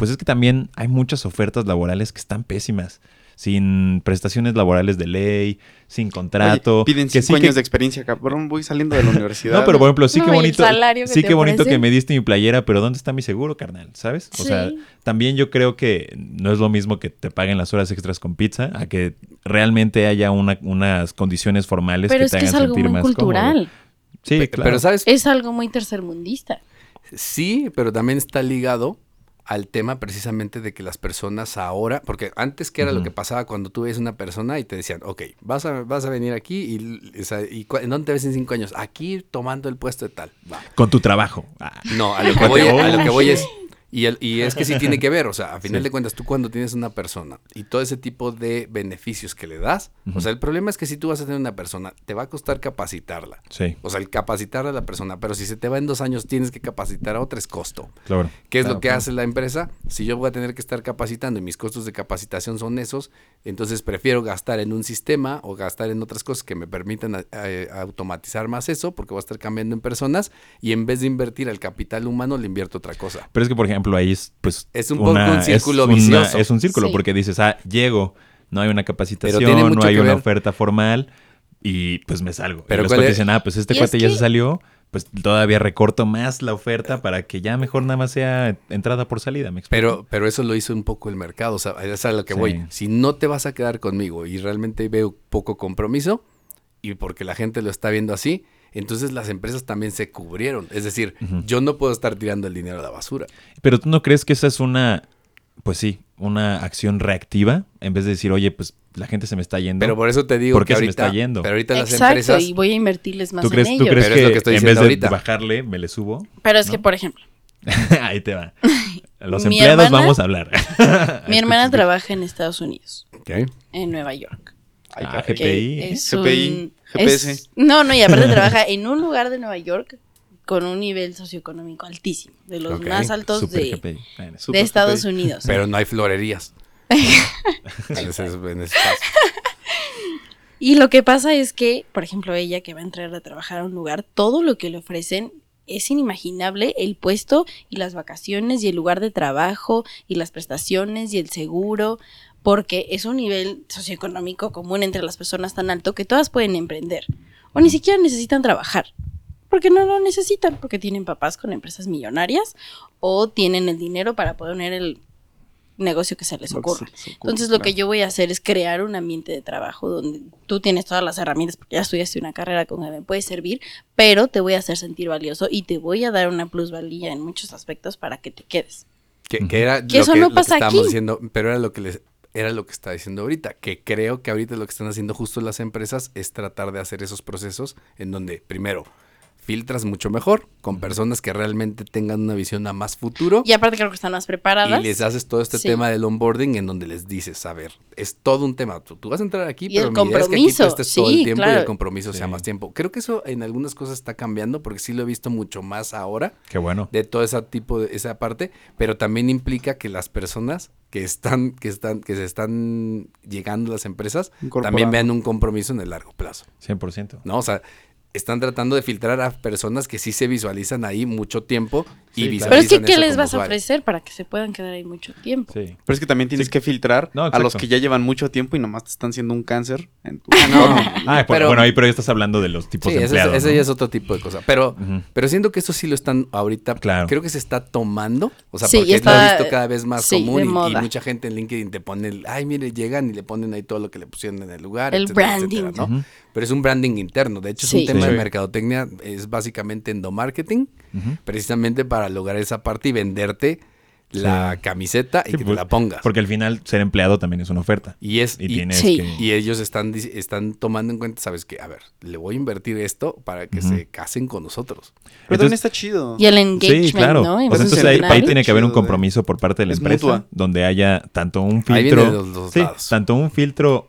pues es que también hay muchas ofertas laborales que están pésimas, sin prestaciones laborales de ley, sin contrato. Oye, piden que cinco sí que- años de experiencia, cabrón. Voy saliendo de la universidad. no, pero por ejemplo, sí No, que bonito. que sí que bonito que me diste mi playera, pero ¿dónde está mi seguro, carnal? ¿Sabes? O sea, Sí. también yo creo que no es lo mismo que te paguen las horas extras con pizza a que realmente haya una- unas condiciones formales Pero que te que es hagan algo sentir muy más cultural. cómodo. Sí, Pe- claro. pero sabes Es algo muy tercermundista. Sí, pero también está ligado al tema precisamente de que las personas ahora, porque antes que era lo que pasaba cuando tú ves una persona y te decían, ok, vas a, vas a venir aquí y, o sea, y cu- ¿en dónde te ves en cinco años? Aquí tomando el puesto de tal. Va. Con tu trabajo. Ah, No, a lo que voy, a lo que voy es, Y, el, y es que sí tiene que ver, o sea, a final de cuentas, tú cuando tienes una persona y todo ese tipo de beneficios que le das, o sea, el problema es que si tú vas a tener una persona, te va a costar capacitarla. Sí, O sea, el capacitar a la persona, pero si se te va en dos años, tienes que capacitar a otra, es costo. claro. ¿Qué es Claro, lo que claro. hace la empresa? Si yo voy a tener que estar capacitando y mis costos de capacitación son esos, entonces prefiero gastar en un sistema o gastar en otras cosas que me permitan a- a- automatizar más eso, porque voy a estar cambiando en personas y en vez de invertir al capital humano, le invierto otra cosa. Pero es que, por ejemplo, ahí es, pues... Es un poco un círculo vicioso. Es un círculo, Sí. porque dices, ah, llego, no hay una capacitación, no hay una ver. oferta formal y pues me salgo. Pero Pero los ¿cuál cuates es? dicen, ah, pues este Y es cuate ya que- se salió, pues todavía recorto más la oferta para que ya mejor nada más sea entrada por salida. Pero, pero eso lo hizo un poco el mercado, o sea, es a lo que Sí. voy. Si no te vas a quedar conmigo y realmente veo poco compromiso, y porque la gente lo está viendo así, entonces las empresas también se cubrieron. Es decir, yo no puedo estar tirando el dinero a la basura. Pero tú no crees que esa es una, pues sí, una acción reactiva en vez de decir, oye, pues la gente se me está yendo. Pero por eso te digo ¿Por qué que se me ahorita, está yendo? pero ahorita las Exacto, empresas y voy a invertirles más ¿Tú crees, en tú ellos. crees Pero que, es lo que estoy en vez diciendo de ahorita. bajarle, me le subo? Pero es ¿no? que, por ejemplo, Ahí te va. Los empleados hermana- vamos a hablar. mi hermana trabaja en Estados Unidos, Ok. en Nueva York. Ay, Ah. GPI. es GPI, un- GPS. es- no, no, y aparte trabaja en un lugar de Nueva York con un nivel socioeconómico altísimo, de los más altos Super de, GPI. Bueno, Super de Estados GPI. Unidos. Pero no hay florerías. en ese- en ese espacio. Y lo que pasa es que, por ejemplo, ella que va a entrar a trabajar a un lugar, todo lo que le ofrecen es inimaginable el puesto y las vacaciones y el lugar de trabajo y las prestaciones y el seguro, porque es un nivel socioeconómico común entre las personas tan alto que todas pueden emprender o ni siquiera necesitan trabajar. Porque no lo necesitan, porque tienen papás con empresas millonarias o tienen el dinero para poner el negocio que se les se ocurra. les ocurra, Entonces lo que yo voy a hacer es crear un ambiente de trabajo donde tú tienes todas las herramientas, porque ya estudiaste una carrera con que me puede servir, pero te voy a hacer sentir valioso y te voy a dar una plusvalía en muchos aspectos para que te quedes. Que, que era Que lo eso que, no lo que pasa estábamos aquí. diciendo, pero era lo que les era lo que está diciendo ahorita, que creo que ahorita lo que están haciendo justo las empresas es tratar de hacer esos procesos en donde primero filtras mucho mejor con personas que realmente tengan una visión a más futuro Y aparte creo que están más preparadas. y les haces todo este Sí. tema del onboarding en donde les dices, a ver, es todo un tema. Tú, tú vas a entrar aquí, Y pero el mi idea es que aquí tú compromiso, estés todo sí, el tiempo y claro. el compromiso sea más tiempo. Creo que eso en algunas cosas está cambiando porque sí lo he visto mucho más ahora Qué bueno. de todo ese tipo de esa parte, pero también implica que las personas que están que están que se están llegando a las empresas también vean un compromiso en el largo plazo, 100%. ¿no? O sea, están tratando de filtrar a personas que sí se visualizan ahí mucho tiempo y visualizan. Pero es que, ¿qué les vas a ofrecer para que se puedan quedar ahí mucho tiempo? Sí. Pero es que también tienes Sí. que filtrar No, a los que ya llevan mucho tiempo y nomás te están haciendo un cáncer en tu no. Ah, Pero- bueno, ahí pero ahí estás hablando de los tipos Sí, de ese, empleados. ese ¿no? ya es otro tipo de cosa. Pero, pero siento que eso sí lo están ahorita. Claro. Creo que se está tomando. O sea, Sí, porque y lo está- he visto cada vez más sí, común y- mucha gente en LinkedIn te pone, el, ay, mire, llegan y le ponen ahí todo lo que le pusieron en el lugar. El etcétera, branding. etcétera, ¿no? Pero es un branding interno. De hecho, es un tema Sí. de mercadotecnia. Es básicamente endomarketing, precisamente para lograr esa parte y venderte la Sí. camiseta y Sí, que pues, te la pongas. Porque al final ser empleado también es una oferta. y es Y, y- tienes Sí. que... y ellos están, están tomando en cuenta, ¿sabes qué? A ver, le voy a invertir esto para que se casen con nosotros. Pero también Entonces- está chido. Y el engagement, Sí, claro. ¿no? O sea, Ese es entonces ahí, ahí tiene que haber un Chido, compromiso por parte de la Es empresa mutua. donde haya tanto un Ahí filtro. viene de los dos sí, lados. tanto un filtro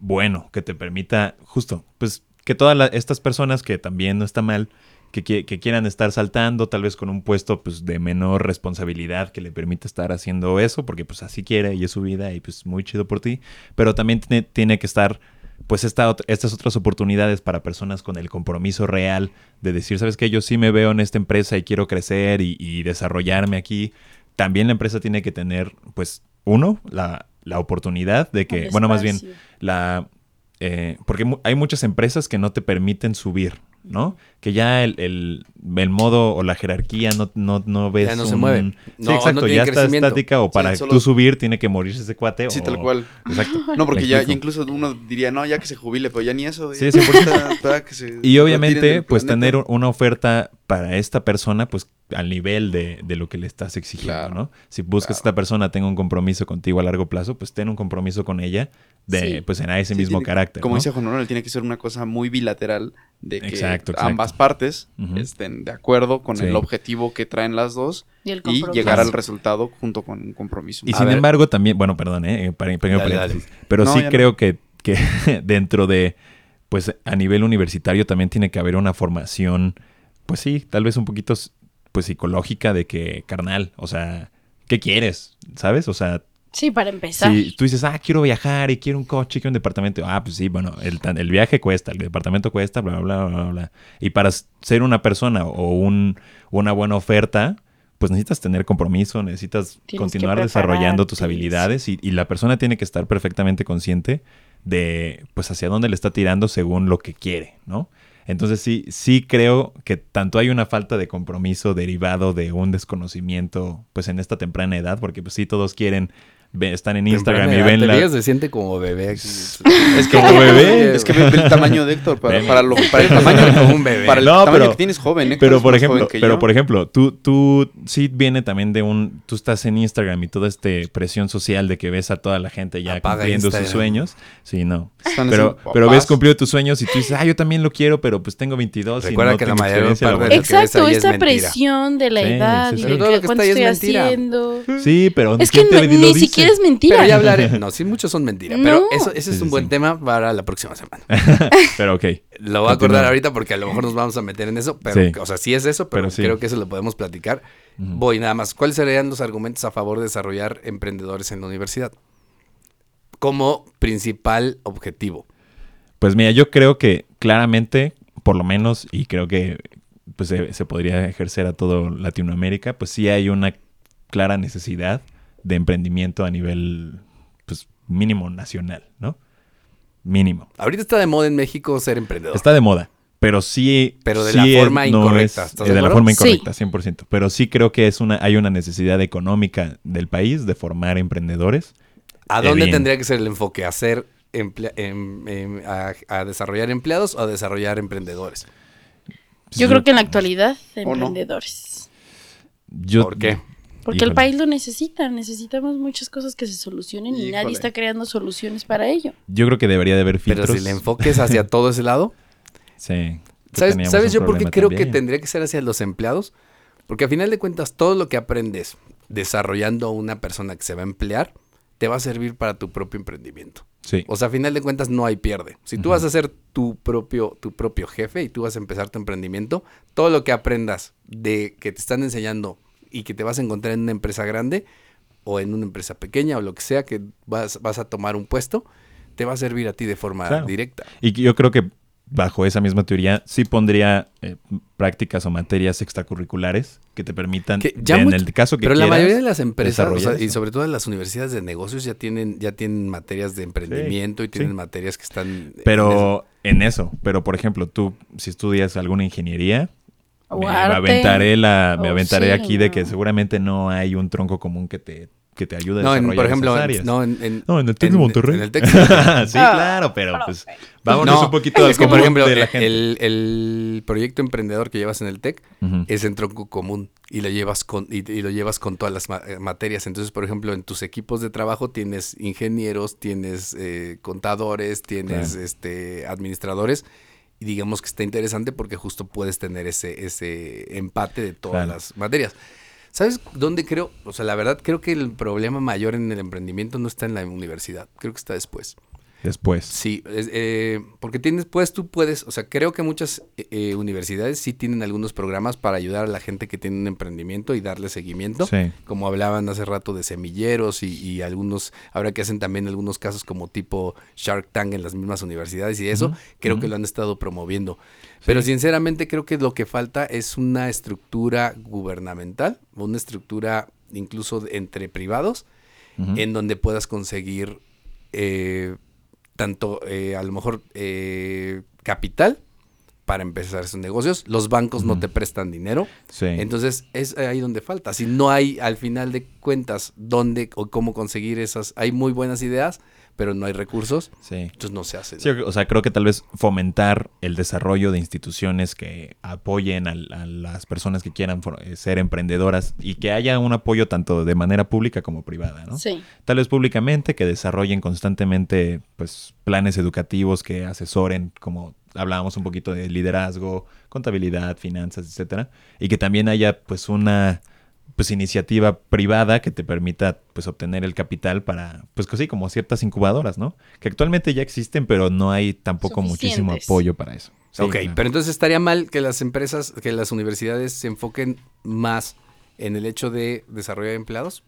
bueno que te permita, justo, pues que todas estas personas que también no está mal, que, qui- que quieran estar saltando, tal vez con un puesto pues de menor responsabilidad que le permita estar haciendo eso, porque pues así quiere y es su vida y pues muy chido por ti, pero también tiene, tiene que estar pues estas otras oportunidades para personas con el compromiso real de decir, sabes que yo sí me veo en esta empresa y quiero crecer y desarrollarme aquí. También la empresa tiene que tener, pues, uno, la, la oportunidad de que, bueno, más bien, la... eh, porque mu- hay muchas empresas que no te permiten subir, ¿no? Que ya el, el, el modo o la jerarquía no, no, no ves Ya no se mueve. Sí, No, exacto, no ya está estática o para solo- tú subir tiene que morirse ese cuate. Sí, o- tal cual. Exacto. No, porque ya, incluso uno diría, no, ya que se jubile, pero ya ni eso. Sí, ya 100%. espera- espera que se Y obviamente, pues planeta. tener un- una oferta para esta persona, pues al nivel de, de lo que le estás exigiendo, Claro. ¿no? Si buscas que esta persona tenga un compromiso contigo a largo plazo, pues ten un compromiso con ella de, Sí. pues en a ese Sí, mismo tiene- carácter. Como ¿no? dice Juan Manuel, tiene que ser una cosa muy bilateral de que Exacto, exacto. ambas partes estén de acuerdo con Sí. el objetivo que traen las dos Y llegar al resultado junto con un compromiso. Y A sin ver. embargo, también, bueno, perdón, eh, para- pequeño Dale, paréntesis, pero No, sí no. creo que, que dentro de, pues a nivel universitario también tiene que haber una formación, pues sí, tal vez un poquito, pues psicológica de que, carnal, o sea, ¿qué quieres? ¿Sabes? O sea, Sí, para empezar. si tú dices, ah, quiero viajar y quiero un coche, quiero un departamento, ah, pues sí, bueno, el, el viaje cuesta, el departamento cuesta, bla, bla, bla, bla, bla. Y para ser una persona o un, una buena oferta, pues necesitas tener compromiso, necesitas Tienes continuar desarrollando tus habilidades y, y la persona tiene que estar perfectamente consciente de, pues, hacia dónde le está tirando según lo que quiere, ¿no? Entonces sí, sí creo que tanto hay una falta de compromiso derivado de un desconocimiento, pues en esta temprana edad, porque pues sí todos quieren, están en Instagram y ven la... se siente como bebé. Es que Como bebé. Es que ve, el tamaño de Héctor para, para, lo- para el tamaño Como un bebé. Para el No, tamaño pero- que tienes joven, Héctor Pero por ejemplo, pero yo. por ejemplo, tú, tú sí viene también de un, tú estás en Instagram y toda esta presión social de que ves a toda la gente ya Apaga cumpliendo sus sueños. Sí, no. Están Pero, pero ves cumplido tus sueños y tú dices, ah, yo también lo quiero, pero pues tengo 22 Recuerda y no que la tengo experiencia de laboral". lo que ves Exacto, ahí es esta mentira. presión de la Sí, edad sí, y de cuánto estoy haciendo. Sí, pero Es ¿quién que ni? Siquiera es mentira. Pero ya hablaré. No, sí, muchos son mentiras. Pero eso, ese es Sí, un sí, buen sí. tema para la próxima semana. Pero ok. Lo voy a acordar Continúa. ahorita porque a lo mejor nos vamos a meter en eso. Pero, Sí. o sea, sí es eso, pero, Pero sí. creo que eso lo podemos platicar. Voy nada más. ¿Cuáles serían los argumentos a favor de desarrollar emprendedores en la universidad? Como principal objetivo. Pues mira, yo creo que claramente, por lo menos, y creo que pues se, se podría ejercer a todo Latinoamérica, pues sí hay una clara necesidad de emprendimiento a nivel, pues mínimo nacional, ¿no? Mínimo. Ahorita está de moda en México ser emprendedor. Está de moda, pero sí... Pero de sí la es- forma incorrecta, es- ¿estás eh, de de la forma Sí. incorrecta, 100%. Pero sí creo que es una, hay una necesidad económica del país de formar emprendedores. ¿A dónde bien. tendría que ser el enfoque? ¿A, hacer emplea- em- em- a, a desarrollar empleados o a desarrollar emprendedores? Yo creo que en la actualidad, ¿O no? emprendedores. Yo- ¿Por qué? Porque el país lo necesita. Necesitamos muchas cosas que se solucionen y nadie está creando soluciones para ello. Yo creo que debería de haber Pero filtros. si el enfoque es hacia todo ese lado, Sí. ¿Sabes, ¿sabes yo por qué creo que tendría que ser hacia los empleados? Porque a final de cuentas, todo lo que aprendes desarrollando a una persona que se va a emplear, te va a servir para tu propio emprendimiento. Sí. O sea, a final de cuentas no hay pierde. Si tú vas a ser tu propio, tu propio jefe y tú vas a empezar tu emprendimiento, todo lo que aprendas de que te están enseñando y que te vas a encontrar en una empresa grande o en una empresa pequeña o lo que sea que vas, vas a tomar un puesto, te va a servir a ti de forma Claro. directa. Y yo creo que bajo esa misma teoría sí pondría eh, prácticas o materias extracurriculares que te permitan, Que ya en el caso que Pero la quieras, mayoría de las empresas, o sea, desarrollar y sobre todo las universidades de negocios, ya tienen, ya tienen materias de emprendimiento y tienen sí. materias que están. en eso. Pero en eso, pero por ejemplo, tú si estudias alguna ingeniería, me aventaré la me Oh, aventaré sí, aquí de que seguramente no hay un tronco común que te que te ayude a No, en- desarrollar por ejemplo, esas en- áreas. no, en, en- No, en el TEC de Monterrey. En el TEC. sí, Ah, claro, pero pues vámonos No, un poquito al es que, por ejemplo, de la el, gente. el- el proyecto emprendedor que llevas en el TEC es en tronco común y lo llevas con y, y lo llevas con todas las ma- eh, materias. Entonces, por ejemplo, en tus equipos de trabajo tienes ingenieros, tienes eh, contadores, tienes Claro. este administradores y digamos que está interesante porque justo puedes tener ese ese empate de todas Claro. las materias. ¿Sabes dónde creo? O sea, la verdad creo que el problema mayor en el emprendimiento no está en la universidad, creo que está después. Después. Sí, eh, porque tienes, pues tú puedes, o sea, creo que muchas eh, eh, universidades sí tienen algunos programas para ayudar a la gente que tiene un emprendimiento y darle seguimiento. Sí. Como hablaban hace rato de semilleros y, y algunos, ahora que hacen también algunos casos como tipo Shark Tank en las mismas universidades y eso, creo que lo han estado promoviendo. Pero sinceramente creo que lo que falta es una estructura gubernamental, una estructura incluso entre privados, en donde puedas conseguir eh, tanto eh, a lo mejor eh, capital para empezar esos negocios. Los bancos no te prestan dinero. Sí. Entonces es ahí donde falta. Si no hay al final de cuentas dónde o cómo conseguir esas, hay muy buenas ideas, pero no hay recursos, sí. entonces no se hace. Sí, o sea, creo que tal vez fomentar el desarrollo de instituciones que apoyen al- a, las personas que quieran eh, ser emprendedoras y que haya un apoyo tanto de manera pública como privada, ¿no? Sí. Tal vez públicamente que desarrollen constantemente pues planes educativos que asesoren como hablábamos un poquito de liderazgo, contabilidad, finanzas, etcétera, y que también haya pues una pues iniciativa privada que te permita pues obtener el capital para pues sí como ciertas incubadoras, ¿no? Que actualmente ya existen, pero no hay tampoco muchísimo apoyo para eso. Sí, ok, claro. pero entonces estaría mal que las empresas, que las universidades se enfoquen más en el hecho de desarrollar empleados.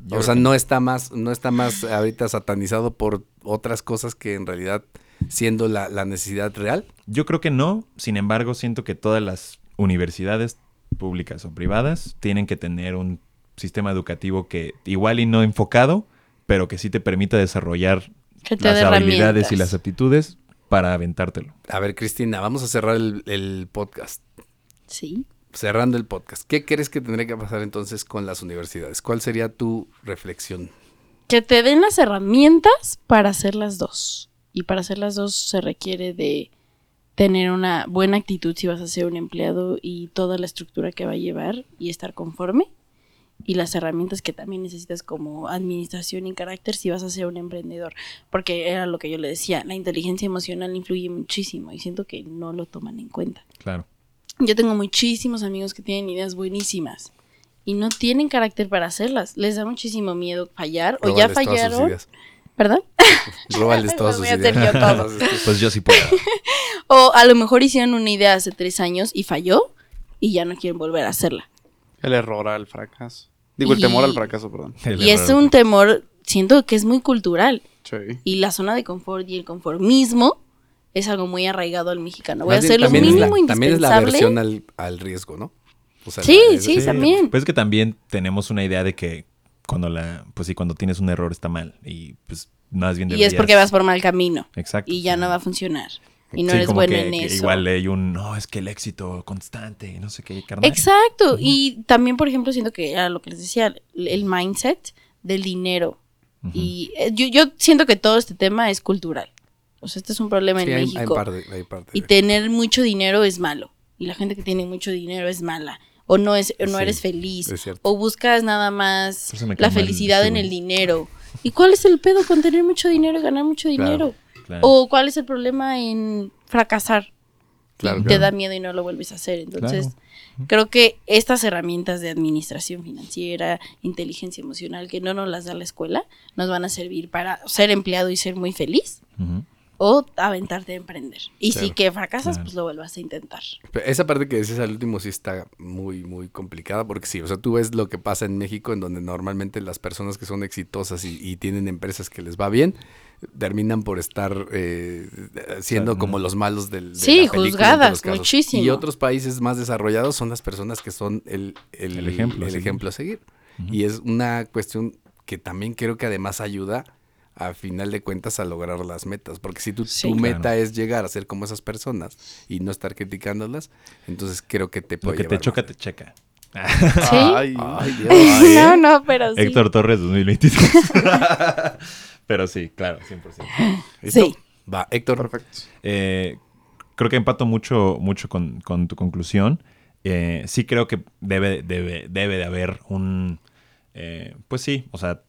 Yo o sea, no está más, no está más ahorita satanizado por otras cosas que en realidad siendo la, la necesidad real. Yo creo que no, sin embargo, siento que todas las universidades públicas o privadas tienen que tener un sistema educativo que igual y no enfocado, pero que sí te permita desarrollar te las habilidades y las aptitudes para aventártelo. A ver, Cristina, vamos a cerrar el, el podcast. Sí. Cerrando el podcast. ¿Qué crees que tendría que pasar entonces con las universidades? ¿Cuál sería tu reflexión? Que te den las herramientas para hacer las dos. Y para hacer las dos se requiere de tener una buena actitud si vas a ser un empleado y toda la estructura que va a llevar y estar conforme. Y las herramientas que también necesitas como administración y carácter si vas a ser un emprendedor. Porque era lo que yo le decía, la inteligencia emocional influye muchísimo y siento que no lo toman en cuenta. Claro. Yo tengo muchísimos amigos que tienen ideas buenísimas y no tienen carácter para hacerlas. Les da muchísimo miedo fallar o ya fallaron. ¿Perdón? Róbales todas sus a hacer ideas. yo todo. Pues yo sí puedo. O a lo mejor hicieron una idea hace tres años y falló y ya no quieren volver a hacerla. El error al fracaso. Digo, el Y- temor al fracaso, perdón. El y es un temor, siento que es muy cultural. Sí. Y la zona de confort y el conformismo es algo muy arraigado al mexicano. Voy a Más hacer lo es la- mínimo También es la aversión al, al riesgo, ¿no? O sea, Sí, la- sí, también. Pues es que también tenemos una idea de que cuando la, pues sí, cuando tienes un error está mal. Y pues más bien Y es deberías- porque vas por mal camino Exacto. y ya no va a funcionar. Y no Sí, eres como bueno que- en que eso. Igual hay un, no, es que el éxito constante, y no sé qué, carnal. Exacto. Y también, por ejemplo, siento que era lo que les decía, el- mindset del dinero. Y eh, yo, yo siento que todo este tema es cultural. O sea, este es un problema Sí, en hay, hay México. parte, hay parte y de- tener mucho dinero es malo. Y la gente que tiene mucho dinero es mala. O no, es, o no Sí, eres feliz. O buscas nada más la felicidad este en güey. el dinero. ¿Y cuál es el pedo con tener mucho dinero y ganar mucho dinero? Claro. ¿O cuál es el problema en fracasar? Claro, te da miedo y no lo vuelves a hacer. Entonces, creo que estas herramientas de administración financiera, inteligencia emocional, que no nos las da la escuela, nos van a servir para ser empleado y ser muy feliz. O aventarte a emprender. Y si que fracasas, Claro. pues lo vuelvas a intentar. Pero Esa parte que decías al último sí está muy, muy complicada porque sí, o sea, tú ves lo que pasa en México en donde normalmente las personas que son exitosas y, y tienen empresas que les va bien, terminan por estar eh, siendo Claro. como los malos del, de Sí, la película en juzgadas, muchísimo. Y otros países más desarrollados son las personas que son el, el, El ejemplo a el seguir. ejemplo a seguir. Y es una cuestión que también creo que además ayuda a final de cuentas a lograr las metas. Porque si tu, Sí. tu Claro. meta es llegar a ser como esas personas y no estar criticándolas, entonces creo que te Lo puede que te choca, más. te checa. ¿Sí? Ay, Ay, Dios. Ay, no, no, pero sí. Héctor Torres 2023. Pero sí, claro, 100%. ¿Listo? Sí. Va, Héctor. perfecto. Eh, creo que empato mucho, mucho con, con tu conclusión. Eh, sí creo que debe, debe, debe de haber un... eh, pues sí, o sea,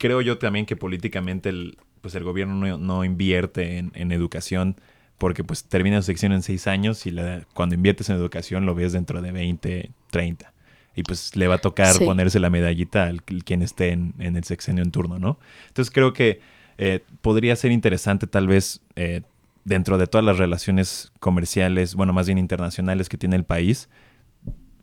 creo yo también que políticamente el, pues el gobierno no, no invierte en, en educación porque pues termina su sección en seis años y la- cuando inviertes en educación lo ves dentro de 20, 30. Y pues le va a tocar Sí. ponerse la medallita al quien esté en, en el sexenio en turno, ¿no? Entonces creo que eh, podría ser interesante tal vez eh, dentro de todas las relaciones comerciales, bueno, más bien internacionales que tiene el país,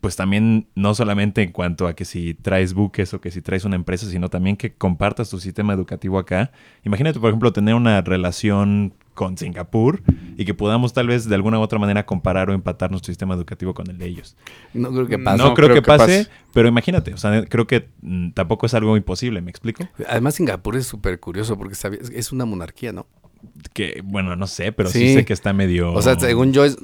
pues también no solamente en cuanto a que si traes buques o que si traes una empresa, sino también que compartas tu sistema educativo acá. Imagínate, por ejemplo, tener una relación con Singapur y que podamos tal vez de alguna u otra manera comparar o empatar nuestro sistema educativo con el de ellos. No creo que No, pase. no creo, creo que, que pase, pase. pero imagínate, o sea, creo que mm, tampoco es algo imposible, ¿me explico? Además, Singapur es súper curioso porque es una monarquía, ¿no? Que, bueno, no sé, pero sí, Sí. sé que está medio... O sea, según yo, es-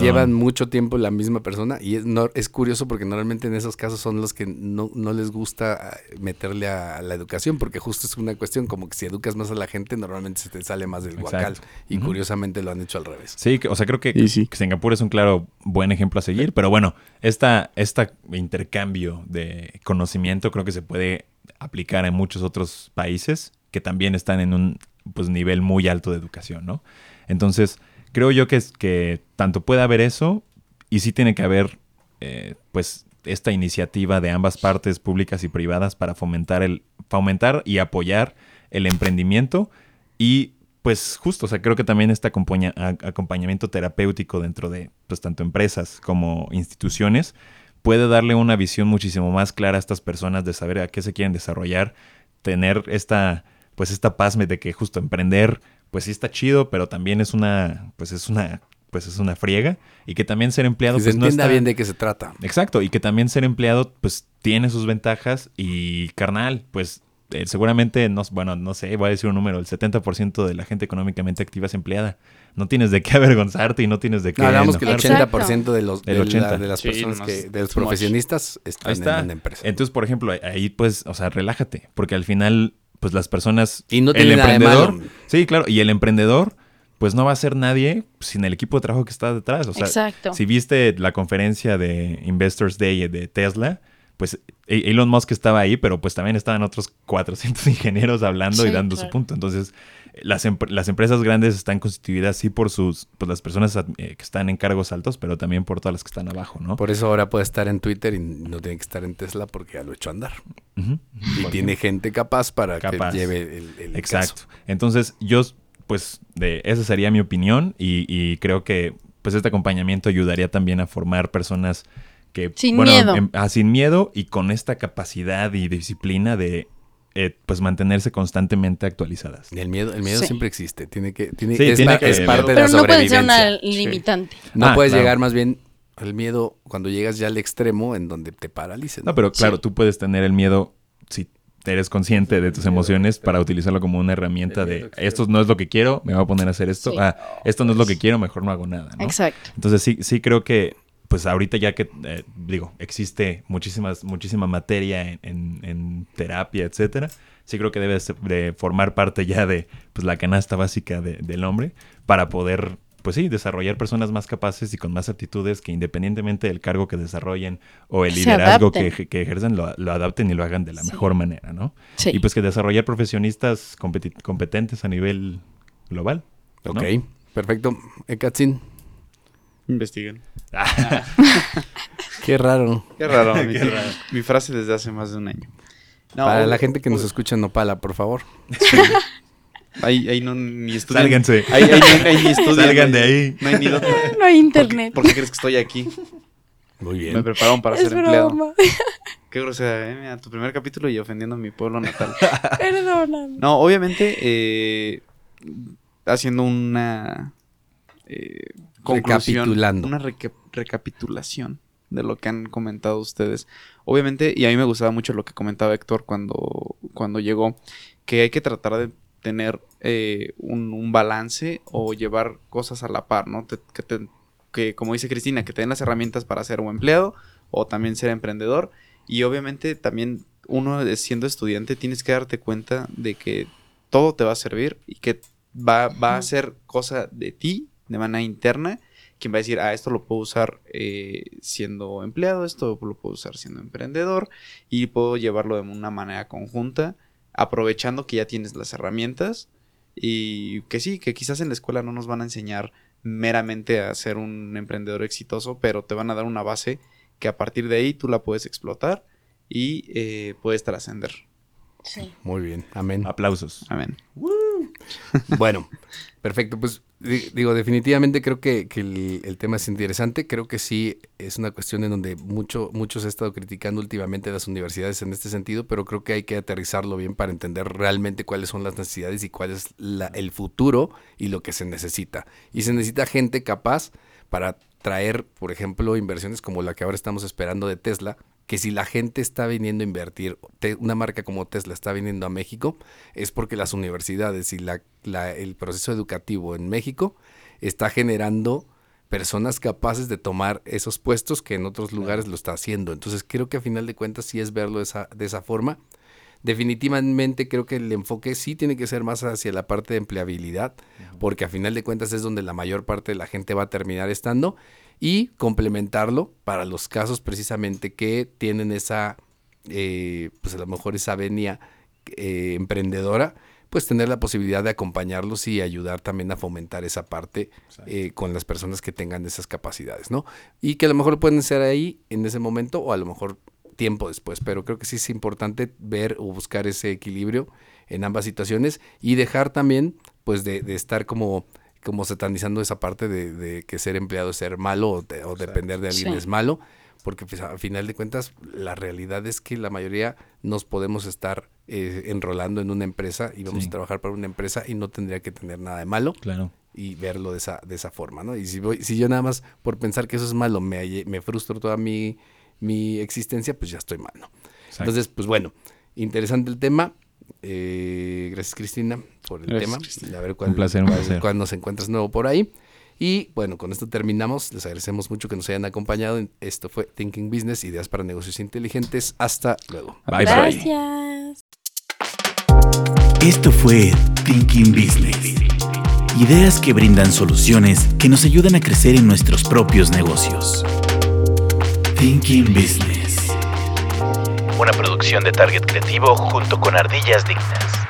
llevan mucho tiempo la misma persona y es, no, es curioso porque normalmente en esos casos son los que no, no les gusta eh, meterle a, la educación porque justo es una cuestión como que si educas más a la gente normalmente se te sale más del guacal Exacto. y curiosamente lo han hecho al revés. Sí, o sea, creo que, Y sí. que Singapur es un claro buen ejemplo a seguir, pero bueno, esta, esta intercambio de conocimiento creo que se puede aplicar en muchos otros países que también están en un pues, nivel muy alto de educación, ¿no? Entonces, creo yo que, que tanto puede haber eso y sí tiene que haber, eh, pues, esta iniciativa de ambas partes, públicas y privadas, para fomentar, el, fomentar y apoyar el emprendimiento y pues justo, o sea, creo que también este acompaña, acompañamiento terapéutico dentro de pues tanto empresas como instituciones puede darle una visión muchísimo más clara a estas personas de saber a qué se quieren desarrollar, tener esta pues esta paz de que justo emprender pues sí está chido, pero también es una pues es una pues es una friega y que también ser empleado Que pues se no entienda está bien de qué se trata. Exacto, y que también ser empleado pues tiene sus ventajas y carnal, pues eh, seguramente, no, bueno, no sé, voy a decir un número, el 70% de la gente económicamente activa es empleada. No tienes de qué avergonzarte y no tienes de qué... No, hablamos que el enojarte. 80% de los, El de, 80. la- de las Sí, personas no, que, de los profesionistas están está. en una empresa. Entonces, por ejemplo, ahí pues, o sea, relájate, porque al final, pues las personas... Y no el nada de emprendedor... malo. Sí, claro, y el emprendedor, pues no va a ser nadie sin el equipo de trabajo que está detrás. O sea, Exacto. si viste la conferencia de Investors Day de Tesla, pues E- Elon Musk estaba ahí, pero pues también estaban otros 400 ingenieros hablando y dando su punto. Entonces, las, em- las empresas grandes están constituidas sí por sus, pues las personas eh, que están en cargos altos, pero también por todas las que están abajo, ¿no? Por eso ahora puede estar en Twitter y no tiene que estar en Tesla porque ya lo echó a andar. Y tiene gente capaz para Capaz. que lleve el, el Exacto. caso. Entonces, yo, pues, de esa sería mi opinión y, y creo que, pues, este acompañamiento ayudaría también a formar personas que, Sin miedo. em- ah, sin miedo y con esta capacidad y disciplina de, eh, pues, mantenerse constantemente actualizadas. El miedo, el miedo Sí. siempre existe. Tiene que, tiene, Sí, es, tiene que- es parte de Pero la no puede ser una limitante. No Ah, puedes claro. llegar más bien al miedo cuando llegas ya al extremo en donde te paralices. No, pero claro, Sí. tú puedes tener el miedo si eres consciente de tus emociones para utilizarlo como una herramienta de esto no es lo que quiero, me voy a poner a hacer esto. Sí. Ah, esto no es lo que quiero, mejor no hago nada, ¿no? Exacto. Entonces sí, sí creo que, pues ahorita ya que, eh, digo, existe muchísimas, muchísima materia en, en- en terapia, etcétera, sí creo que debe ser- de formar parte ya de pues, la canasta básica de- del hombre para poder, pues sí, desarrollar personas más capaces y con más aptitudes que independientemente del cargo que desarrollen o el Se liderazgo que, que ejercen, lo, lo adapten y lo hagan de la Sí. mejor manera, ¿no? Sí. Y pues que desarrollar profesionistas competi- competentes a nivel global. ¿no? Ok, perfecto. Ekatzin, Investiguen. qué raro. Qué raro. mi, mi frase desde hace más de un año. No, Para la gente que nos escucha en Nopala, por favor. Ahí, ahí no ni estudian. Sálganse. Ahí, ahí, ahí, ahí ni estudian. Salgan no de hay- ahí. No hay ni dónde. No hay ¿Por qué, internet. por qué crees que estoy aquí? Muy bien. Me prepararon para es ser empleado. broma. Qué grosera, ¿eh? Mira, tu primer capítulo y ofendiendo a mi pueblo natal. Perdóname. No, obviamente, eh, haciendo una eh, conclusión, Recapitulando. una reca- recapitulación de lo que han comentado ustedes. Obviamente, y a mí me gustaba mucho lo que comentaba Héctor cuando, cuando llegó, que hay que tratar de tener eh, un, un balance o llevar cosas a la par, ¿no? Te- que, te- que, como dice Cristina, que te den las herramientas para ser un empleado o también ser emprendedor. Y obviamente también uno eh, siendo estudiante tienes que darte cuenta de que todo te va a servir y que va, va a ser cosa de ti, de manera interna, quien va a decir, ah, esto lo puedo usar eh, siendo empleado, esto lo puedo usar siendo emprendedor y puedo llevarlo de una manera conjunta, aprovechando que ya tienes las herramientas y que sí, que quizás en la escuela no nos van a enseñar meramente a ser un emprendedor exitoso, pero te van a dar una base que a partir de ahí tú la puedes explotar y eh, puedes trascender. Sí. Muy bien. Amén. Aplausos. Amén. Bueno, perfecto. Pues di- digo, definitivamente creo que, el tema es interesante. Creo que sí es una cuestión en donde mucho, muchos he estado criticando últimamente las universidades en este sentido, pero creo que hay que aterrizarlo bien para entender realmente cuáles son las necesidades y cuál es la- el futuro y lo que se necesita. Y se necesita gente capaz para traer, por ejemplo, inversiones como la que ahora estamos esperando de Tesla, que si la gente está viniendo a invertir, una marca como Tesla está viniendo a México, es porque las universidades y la, la- el proceso educativo en México está generando personas capaces de tomar esos puestos que en otros lugares lo está haciendo. Entonces creo que a final de cuentas sí es verlo de esa, de esa forma. Definitivamente creo que el enfoque sí tiene que ser más hacia la parte de empleabilidad, porque a final de cuentas es donde la mayor parte de la gente va a terminar estando, y complementarlo para los casos precisamente que tienen esa, eh, pues a lo mejor esa venia eh, emprendedora, pues tener la posibilidad de acompañarlos y ayudar también a fomentar esa parte eh, con las personas que tengan esas capacidades, ¿no? Y que a lo mejor pueden ser ahí en ese momento o a lo mejor tiempo después, pero creo que sí es importante ver o buscar ese equilibrio en ambas situaciones y dejar también pues de, de estar como como satanizando esa parte de, de que ser empleado es ser malo o, de- o depender de alguien Sí. es malo, porque pues, al final de cuentas la realidad es que la mayoría nos podemos estar eh, enrolando en una empresa y vamos Sí. a trabajar para una empresa y no tendría que tener nada de malo Claro. y verlo de esa, de esa forma, ¿no? Y si, voy, si yo nada más por pensar que eso es malo me, me frustro toda mi, mi existencia, pues ya estoy mal, ¿no? Exacto. Entonces, pues bueno, interesante el tema. Eh, gracias Cristina por el Gracias, tema. A ver cuál, Un placer, un placer. cuál nos encuentras nuevo por ahí. Y bueno, con esto terminamos. Les agradecemos mucho que nos hayan acompañado. Esto fue Thinking Business, ideas para negocios inteligentes. Hasta luego. Bye, bye. Gracias. Esto fue Thinking Business. Ideas que brindan soluciones que nos ayudan a crecer en nuestros propios negocios. Thinking Business. Una producción de Target Creativo junto con Ardillas Dignas.